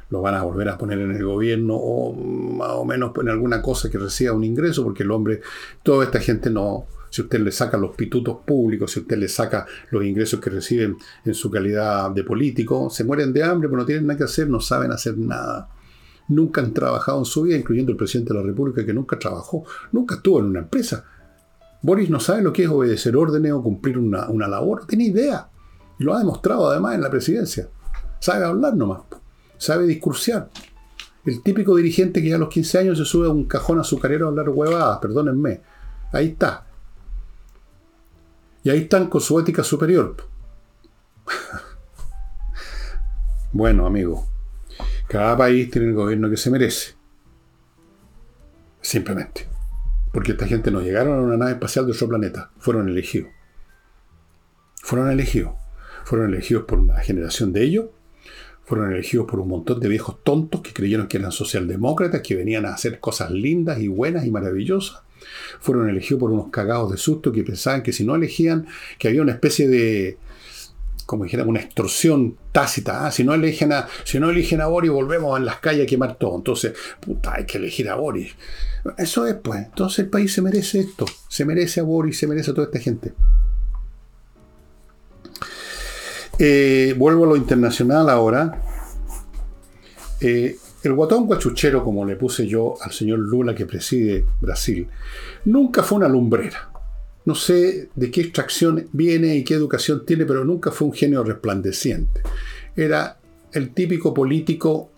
lo van a volver a poner en el gobierno o más o menos en alguna cosa que reciba un ingreso, porque el hombre, toda esta gente no, si usted le saca los pitutos públicos, si usted le saca los ingresos que reciben en su calidad de político, se mueren de hambre, pero no tienen nada que hacer, no saben hacer nada. Nunca han trabajado en su vida, incluyendo el presidente de la República que nunca trabajó, nunca estuvo en una empresa. Boris no sabe lo que es obedecer órdenes o cumplir una, una labor, no tiene idea. Y lo ha demostrado además en la presidencia. Sabe hablar nomás. Sabe discursiar. El típico dirigente que ya a los 15 años se sube a un cajón azucarero a hablar huevadas, perdónenme. Ahí está. Y ahí están con su ética superior. bueno, amigo. Cada país tiene el gobierno que se merece. Simplemente. Porque esta gente no llegaron a una nave espacial de otro planeta. Fueron elegidos. Fueron elegidos fueron elegidos por una generación de ellos, fueron elegidos por un montón de viejos tontos que creyeron que eran socialdemócratas, que venían a hacer cosas lindas y buenas y maravillosas. Fueron elegidos por unos cagados de susto que pensaban que si no elegían, que había una especie de, como dijera, una extorsión tácita. ¿ah? Si, no eligen a, si no eligen a Boris, volvemos en las calles a quemar todo. Entonces, puta, hay que elegir a Boris. Eso es, pues. Entonces el país se merece esto. Se merece a Boris, se merece a toda esta gente. Eh, vuelvo a lo internacional ahora. Eh, el guatón guachuchero, como le puse yo al señor Lula que preside Brasil, nunca fue una lumbrera. No sé de qué extracción viene y qué educación tiene, pero nunca fue un genio resplandeciente. Era el típico político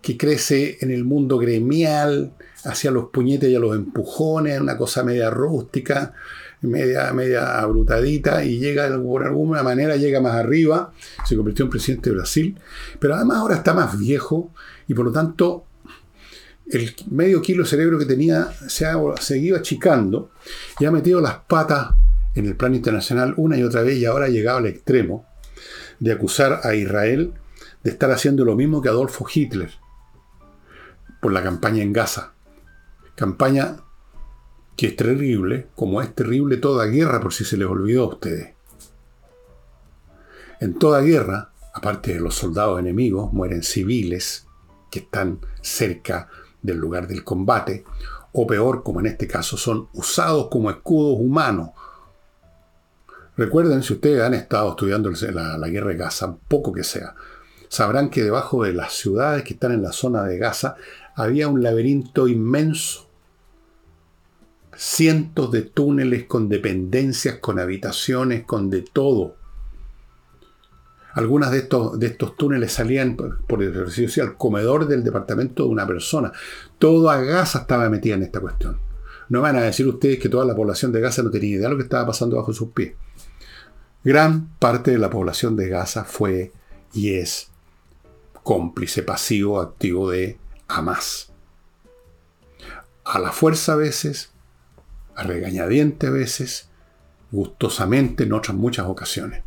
que crece en el mundo gremial, hacia los puñetes y a los empujones, una cosa media rústica, media, media abrutadita y llega por alguna manera, llega más arriba, se convirtió en presidente de Brasil, pero además ahora está más viejo y por lo tanto el medio kilo de cerebro que tenía se ha seguido achicando y ha metido las patas en el plano internacional una y otra vez y ahora ha llegado al extremo de acusar a Israel de estar haciendo lo mismo que Adolfo Hitler por la campaña en Gaza. Campaña que es terrible, como es terrible toda guerra, por si se les olvidó a ustedes. En toda guerra, aparte de los soldados enemigos, mueren civiles que están cerca del lugar del combate, o peor, como en este caso, son usados como escudos humanos. Recuerden, si ustedes han estado estudiando la, la guerra de Gaza, poco que sea, sabrán que debajo de las ciudades que están en la zona de Gaza había un laberinto inmenso cientos de túneles con dependencias, con habitaciones, con de todo. Algunas de estos, de estos túneles salían por el al comedor del departamento de una persona. Toda Gaza estaba metida en esta cuestión. No van a decir ustedes que toda la población de Gaza no tenía idea de lo que estaba pasando bajo sus pies. Gran parte de la población de Gaza fue y es cómplice pasivo activo de Hamas. A la fuerza a veces, a regañadiente a veces, gustosamente en otras muchas ocasiones.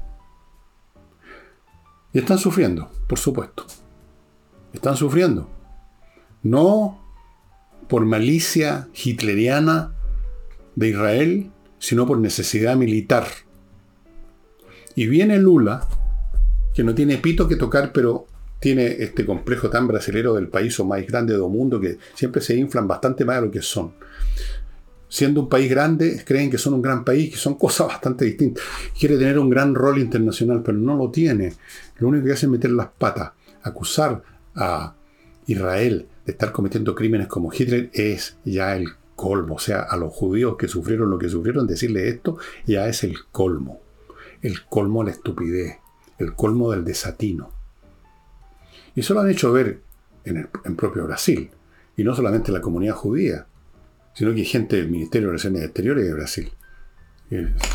Y están sufriendo, por supuesto. Están sufriendo. No por malicia hitleriana de Israel, sino por necesidad militar. Y viene Lula, que no tiene pito que tocar, pero tiene este complejo tan brasilero del país o más grande del mundo que siempre se inflan bastante más de lo que son. Siendo un país grande, creen que son un gran país, que son cosas bastante distintas. Quiere tener un gran rol internacional, pero no lo tiene. Lo único que hace es meter las patas. Acusar a Israel de estar cometiendo crímenes como Hitler es ya el colmo. O sea, a los judíos que sufrieron lo que sufrieron, decirle esto ya es el colmo. El colmo de la estupidez. El colmo del desatino. Y eso lo han hecho ver en, el, propio Brasil. Y no solamente la comunidad judía, sino que gente del Ministerio de Relaciones Exteriores de Brasil.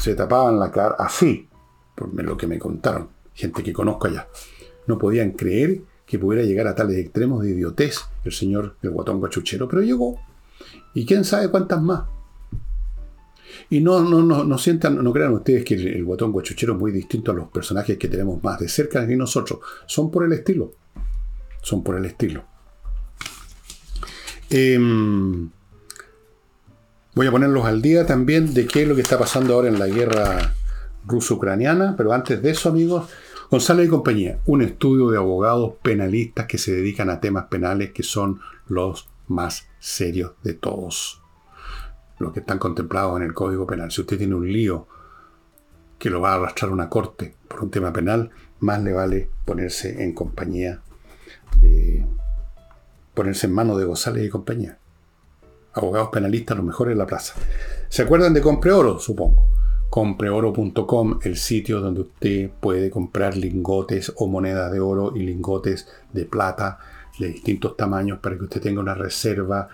se tapaban la cara así, por lo que me contaron, gente que conozco allá. No podían creer que pudiera llegar a tales extremos de idiotez el señor el guatón guachuchero, pero llegó. Y quién sabe cuántas más. Y no, no, no, no sientan, no crean ustedes que el, guatón guachuchero es muy distinto a los personajes que tenemos más de cerca que nosotros. Son por el estilo. Son por el estilo. Em, voy a ponerlos al día también de qué es lo que está pasando ahora en la guerra ruso-ucraniana, pero antes de eso, amigos, González y compañía, un estudio de abogados penalistas que se dedican a temas penales que son los más serios de todos. Los que están contemplados en el Código Penal. Si usted tiene un lío que lo va a arrastrar una corte por un tema penal, más le vale ponerse en compañía de. ponerse en manos de González y compañía. Abogados penalistas, los mejores en la plaza. ¿Se acuerdan de Compre Oro? Supongo compreoro.com, el sitio donde usted puede comprar lingotes o monedas de oro y lingotes de plata de distintos tamaños para que usted tenga una reserva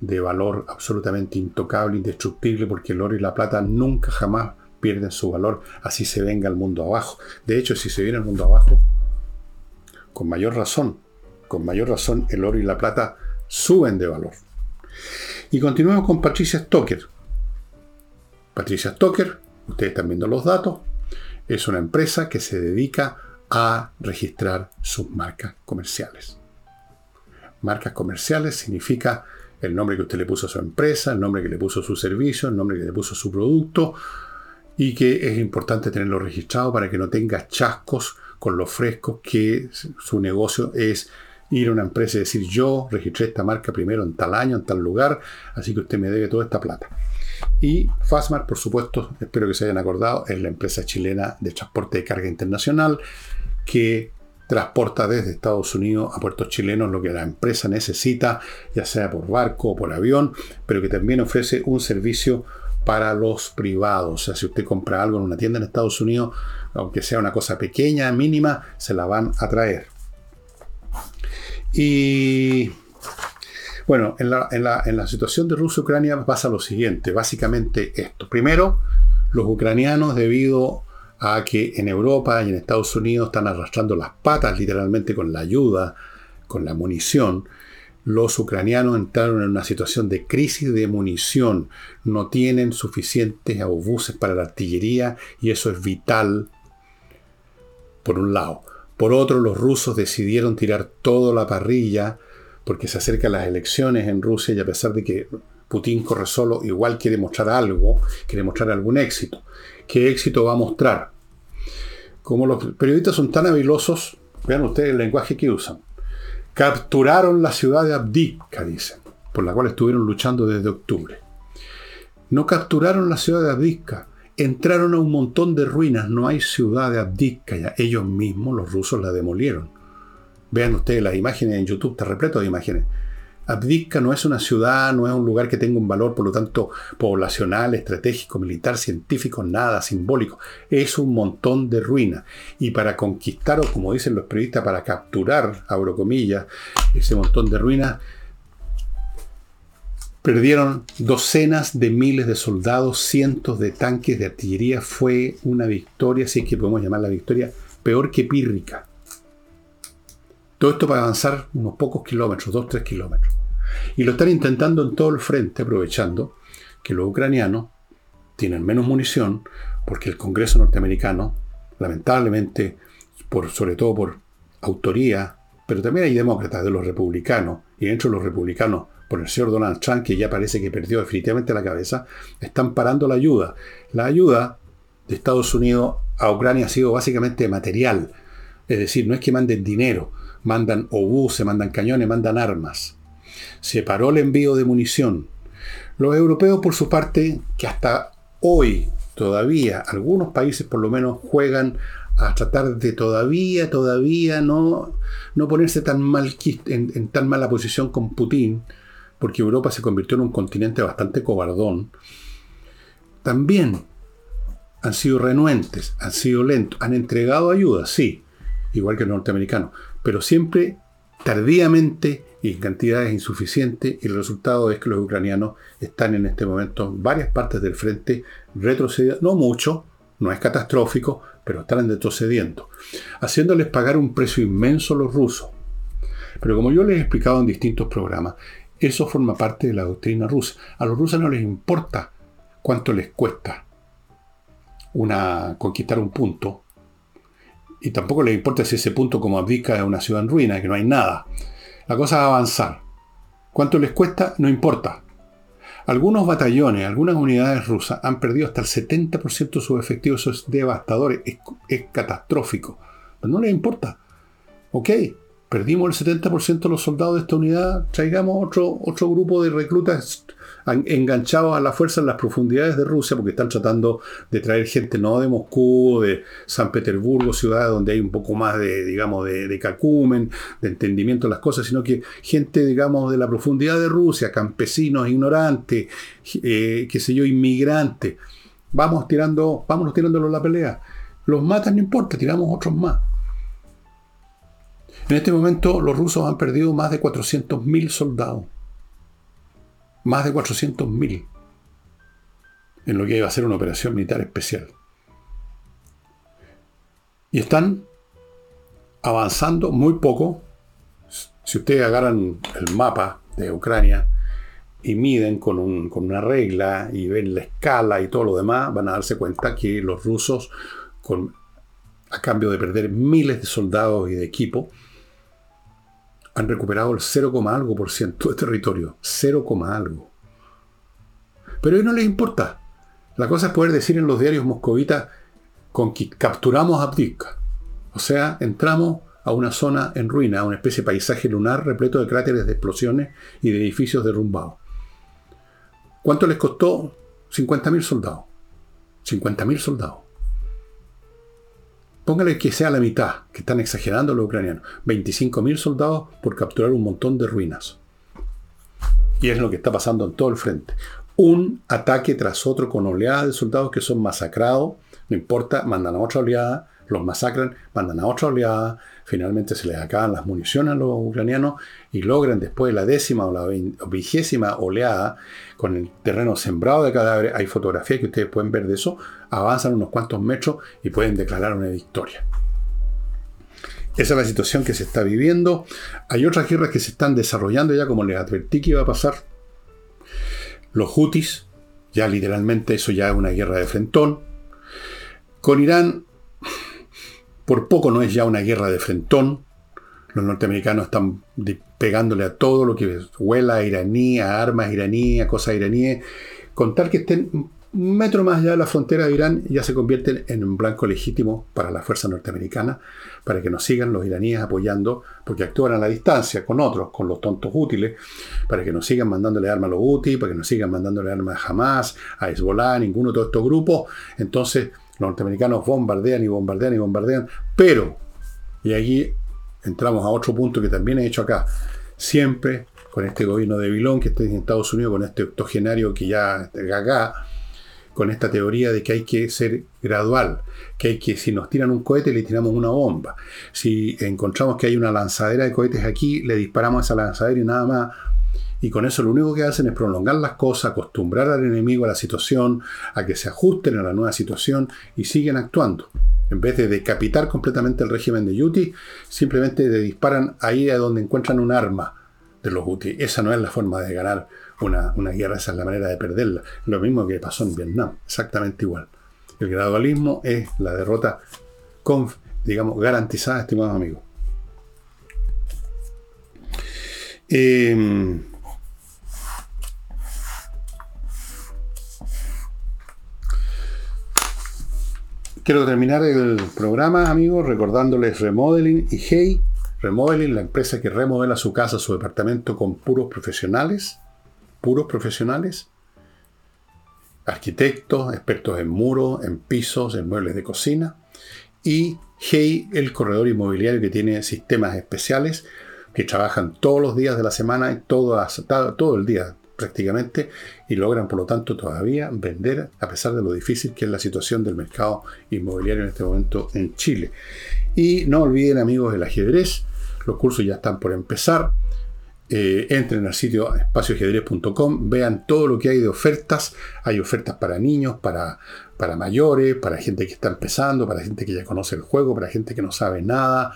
de valor absolutamente intocable, indestructible, porque el oro y la plata nunca jamás pierden su valor, así se venga el mundo abajo. De hecho, si se viene el mundo abajo, con mayor razón, con mayor razón el oro y la plata suben de valor. Y continuamos con Patricia Stoker. Patricia Stoker ustedes están viendo los datos, es una empresa que se dedica a registrar sus marcas comerciales. Marcas comerciales significa el nombre que usted le puso a su empresa, el nombre que le puso a su servicio, el nombre que le puso a su producto y que es importante tenerlo registrado para que no tenga chascos con lo fresco que su negocio es ir a una empresa y decir yo registré esta marca primero en tal año, en tal lugar, así que usted me debe toda esta plata. Y Fasmar, por supuesto, espero que se hayan acordado, es la empresa chilena de transporte de carga internacional que transporta desde Estados Unidos a puertos chilenos lo que la empresa necesita, ya sea por barco o por avión, pero que también ofrece un servicio para los privados. O sea, si usted compra algo en una tienda en Estados Unidos, aunque sea una cosa pequeña, mínima, se la van a traer. Y bueno, en la, situación de Rusia-Ucrania pasa lo siguiente, básicamente esto. Primero, los ucranianos, debido a que en Europa y en Estados Unidos están arrastrando las patas literalmente con la ayuda, con la munición, los ucranianos entraron en una situación de crisis de munición. No tienen suficientes obuses para la artillería y eso es vital, por un lado. Por otro, los rusos decidieron tirar toda la parrilla porque se acercan las elecciones en Rusia y a pesar de que Putin corre solo, igual quiere mostrar algo, quiere mostrar algún éxito. ¿Qué éxito va a mostrar? Como los periodistas son tan habilosos, vean ustedes el lenguaje que usan. Capturaron la ciudad de Abdivka, dicen, por la cual estuvieron luchando desde octubre. No capturaron la ciudad de Abdivka, entraron a un montón de ruinas, no hay ciudad de Abdivka ya. Ellos mismos, los rusos, la demolieron. Vean ustedes las imágenes en YouTube, está repleto de imágenes. Abdicka no es una ciudad, no es un lugar que tenga un valor, por lo tanto, poblacional, estratégico, militar, científico, nada, simbólico. Es un montón de ruinas. Y para conquistar, o como dicen los periodistas, para capturar, abro comillas, ese montón de ruinas, perdieron docenas de miles de soldados, cientos de tanques de artillería. Fue una victoria, si es que podemos llamar la victoria, peor que pírrica. Todo esto para avanzar unos pocos kilómetros, dos, tres kilómetros. Y lo están intentando en todo el frente, aprovechando que los ucranianos tienen menos munición, porque el Congreso norteamericano, lamentablemente, por, sobre todo por autoría, pero también hay demócratas de los republicanos, y dentro de los republicanos, por el señor Donald Trump, que ya parece que perdió definitivamente la cabeza, están parando la ayuda. La ayuda de Estados Unidos a Ucrania ha sido básicamente material, es decir, no es que manden dinero, mandan obuses, mandan cañones, mandan armas. Se paró el envío de munición. Los europeos, por su parte, que hasta hoy todavía algunos países por lo menos juegan a tratar de todavía, todavía no, no ponerse tan mal, en, en tan mala posición con Putin, porque Europa se convirtió en un continente bastante cobardón, también han sido renuentes, han sido lentos, han entregado ayuda, sí, igual que los norteamericanos, pero siempre tardíamente y en cantidades insuficientes, y el resultado es que los ucranianos están en este momento en varias partes del frente retrocediendo, no mucho, no es catastrófico, pero están retrocediendo, haciéndoles pagar un precio inmenso a los rusos. Pero como yo les he explicado en distintos programas, eso forma parte de la doctrina rusa. A los rusos no les importa cuánto les cuesta una, conquistar un punto, y tampoco les importa si ese punto como abdica es una ciudad en ruina, que no hay nada. La cosa a avanzar. ¿Cuánto les cuesta? No importa. Algunos batallones, algunas unidades rusas han perdido hasta el 70% de sus efectivos. Eso es devastador, es, es catastrófico. Pero no les importa. Ok, perdimos el 70% de los soldados de esta unidad, traigamos otro, otro grupo de reclutas enganchados a la fuerza en las profundidades de Rusia, porque están tratando de traer gente no de Moscú, de San Petersburgo, ciudades donde hay un poco más de, digamos, de, cacumen, de entendimiento de las cosas, sino que gente, digamos, de la profundidad de Rusia, campesinos, ignorantes, eh, qué sé yo, inmigrantes. Vamos tirando, vámonos tirándolos la pelea. Los matan, no importa, tiramos otros más. En este momento los rusos han perdido más de 400.000 soldados. Más de 400.000 en lo que iba a ser una operación militar especial. Y están avanzando muy poco. Si ustedes agarran el mapa de Ucrania y miden con, con, una regla y ven la escala y todo lo demás, van a darse cuenta que los rusos, con, a cambio de perder miles de soldados y de equipo, han recuperado el 0, algo por ciento de territorio. 0, algo. Pero a ellos no les importa. La cosa es poder decir en los diarios moscovitas, capturamos Abdivka. O sea, entramos a una zona en ruina, a una especie de paisaje lunar repleto de cráteres de explosiones y de edificios derrumbados. ¿Cuánto les costó? 50.000 soldados. 50.000 soldados. Póngale que sea la mitad, que están exagerando los ucranianos. 25.000 soldados por capturar un montón de ruinas. Y es lo que está pasando en todo el frente. Un ataque tras otro con oleadas de soldados que son masacrados. No importa, mandan a otra oleada, los masacran, mandan a otra oleada, finalmente se les acaban las municiones a los ucranianos y logran después de la décima o la vigésima oleada, con el terreno sembrado de cadáveres, hay fotografías que ustedes pueden ver de eso, avanzan unos cuantos metros y pueden declarar una victoria. Esa es la situación que se está viviendo. Hay otras guerras que se están desarrollando ya, como les advertí que iba a pasar. Los hutis, ya literalmente eso ya es una guerra de frentón. Con Irán por poco no es ya una guerra de frentón. Los norteamericanos están pegándole a todo lo que huela a iraní, a armas iraníes, a cosas iraníes. Con tal que estén un metro más allá de la frontera de Irán, ya se convierten en un blanco legítimo para la fuerza norteamericana, para que nos sigan los iraníes apoyando, porque actúan a la distancia con otros, con los tontos útiles, para que nos sigan mandándole armas a los útiles, para que nos sigan mandándole armas a Hamas, a Hezbollah, ninguno de todos estos grupos. Entonces, norteamericanos bombardean y bombardean y bombardean, pero, y aquí entramos a otro punto que también he hecho acá, siempre con este gobierno de Bilón que está en Estados Unidos, con este octogenario que ya gaga, con esta teoría de que hay que ser gradual, que hay que, si nos tiran un cohete, le tiramos una bomba. Si encontramos que hay una lanzadera de cohetes aquí, le disparamos a esa lanzadera y nada más. Y con eso lo único que hacen es prolongar las cosas, acostumbrar al enemigo a la situación, a que se ajusten a la nueva situación y siguen actuando. En vez de decapitar completamente el régimen de Yuti, simplemente le disparan ahí a donde encuentran un arma de los Houthi. Esa no es la forma de ganar una, una, guerra, esa es la manera de perderla. Lo mismo que pasó en Vietnam, exactamente igual. El gradualismo es la derrota, con, digamos, garantizada, estimados amigos. Eh, quiero terminar el programa, amigos, recordándoles Remodeling y Hey Remodeling, la empresa que remodela su casa, su departamento con puros profesionales, puros profesionales, arquitectos, expertos en muros, en pisos, en muebles de cocina. Y Hey, el corredor inmobiliario que tiene sistemas especiales que trabajan todos los días de la semana todo, todo el día prácticamente y logran por lo tanto todavía vender a pesar de lo difícil que es la situación del mercado inmobiliario en este momento en Chile. Y no olviden amigos el ajedrez, los cursos ya están por empezar. Eh, entren al sitio espacioajedrez.com, vean todo lo que hay de ofertas. Hay ofertas para niños, para, para mayores, para gente que está empezando, para gente que ya conoce el juego, para gente que no sabe nada.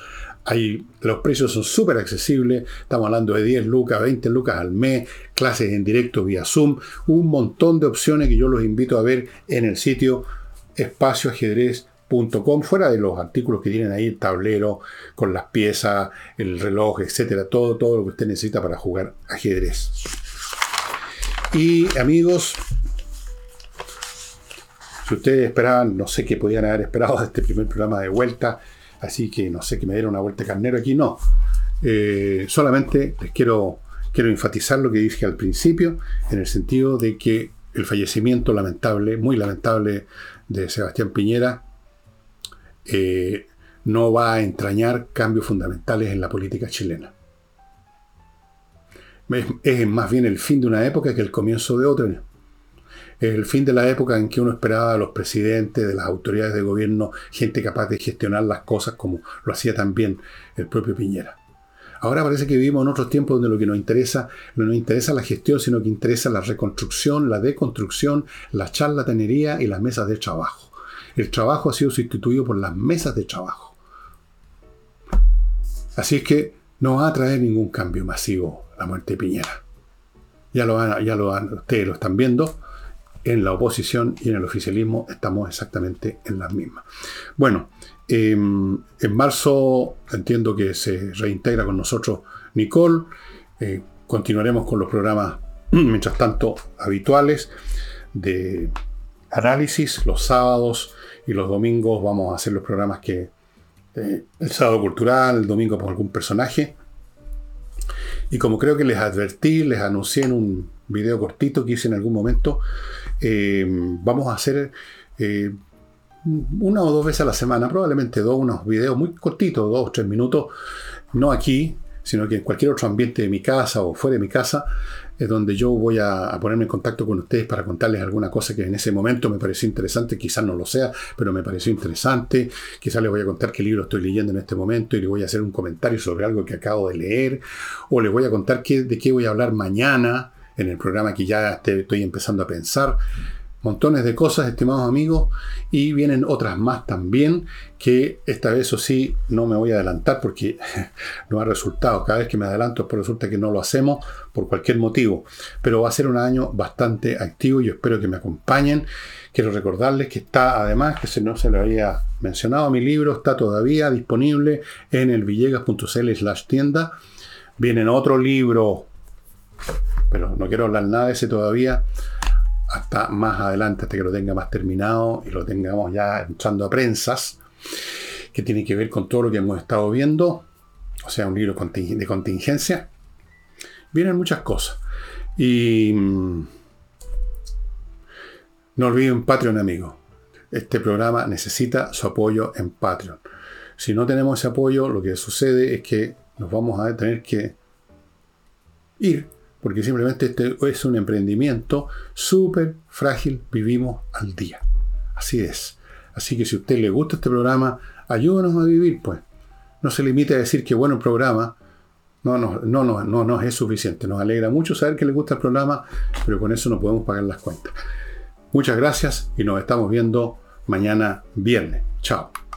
Hay, los precios son súper accesibles, estamos hablando de 10 lucas, 20 lucas al mes, clases en directo vía Zoom, un montón de opciones que yo los invito a ver en el sitio espacioajedrez.com fuera de los artículos que tienen ahí, el tablero con las piezas, el reloj, etcétera, todo, todo lo que usted necesita para jugar ajedrez. Y amigos, si ustedes esperaban, no sé qué podían haber esperado de este primer programa de vuelta, así que no sé que me dieron una vuelta carnero aquí, no. Eh, solamente les quiero, quiero enfatizar lo que dije al principio, en el sentido de que el fallecimiento lamentable, muy lamentable, de Sebastián Piñera, eh, no va a entrañar cambios fundamentales en la política chilena. Es, más bien el fin de una época que el comienzo de otra. El fin de la época en que uno esperaba a los presidentes, de las autoridades de gobierno, gente capaz de gestionar las cosas como lo hacía también el propio Piñera. Ahora parece que vivimos en otros tiempos donde lo que nos interesa no nos interesa la gestión, sino que interesa la reconstrucción, la deconstrucción, la charlatanería y las mesas de trabajo. El trabajo ha sido sustituido por las mesas de trabajo. Así es que no va a traer ningún cambio masivo la muerte de Piñera. Ya lo, van, ya lo ustedes lo están viendo. En la oposición y en el oficialismo estamos exactamente en las mismas. Bueno, em, en marzo entiendo que se reintegra con nosotros Nicole. Eh, continuaremos con los programas, mientras tanto, habituales de análisis los sábados y los domingos vamos a hacer los programas que eh, el sábado cultural, el domingo con algún personaje. Y como creo que les advertí, les anuncié en un video cortito que hice en algún momento, eh, vamos a hacer eh, una o dos veces a la semana, probablemente dos, unos videos muy cortitos, dos o tres minutos, no aquí, sino que en cualquier otro ambiente de mi casa o fuera de mi casa, es donde yo voy a, ponerme en contacto con ustedes para contarles alguna cosa que en ese momento me pareció interesante, quizás no lo sea, pero me pareció interesante, quizás les voy a contar qué libro estoy leyendo en este momento y les voy a hacer un comentario sobre algo que acabo de leer, o les voy a contar qué, de qué voy a hablar mañana en el programa que ya estoy empezando a pensar montones de cosas, estimados amigos, y vienen otras más también, que esta vez, o sí, no me voy a adelantar porque no ha resultado. Cada vez que me adelanto, pues resulta que no lo hacemos por cualquier motivo. Pero va a ser un año bastante activo y yo espero que me acompañen. Quiero recordarles que está, además, que si no se lo había mencionado, mi libro está todavía disponible en el villegas.cl slash tienda. Vienen otro libro, pero no quiero hablar nada de ese todavía hasta más adelante, hasta que lo tenga más terminado y lo tengamos ya entrando a prensas, que tiene que ver con todo lo que hemos estado viendo, o sea, un libro de contingencia. Vienen muchas cosas. Y mm, no olviden Patreon, amigos. Este programa necesita su apoyo en Patreon. Si no tenemos ese apoyo, lo que sucede es que nos vamos a tener que ir, porque simplemente este es un emprendimiento súper frágil, vivimos al día. Así es. Así que si a usted le gusta este programa, ayúdanos a vivir, pues. No se limite a decir que bueno el programa, no, no, no, no, no, es suficiente. Nos alegra mucho saber que le gusta el programa, pero con eso no podemos pagar las cuentas. Muchas gracias y nos estamos viendo mañana viernes. Chao.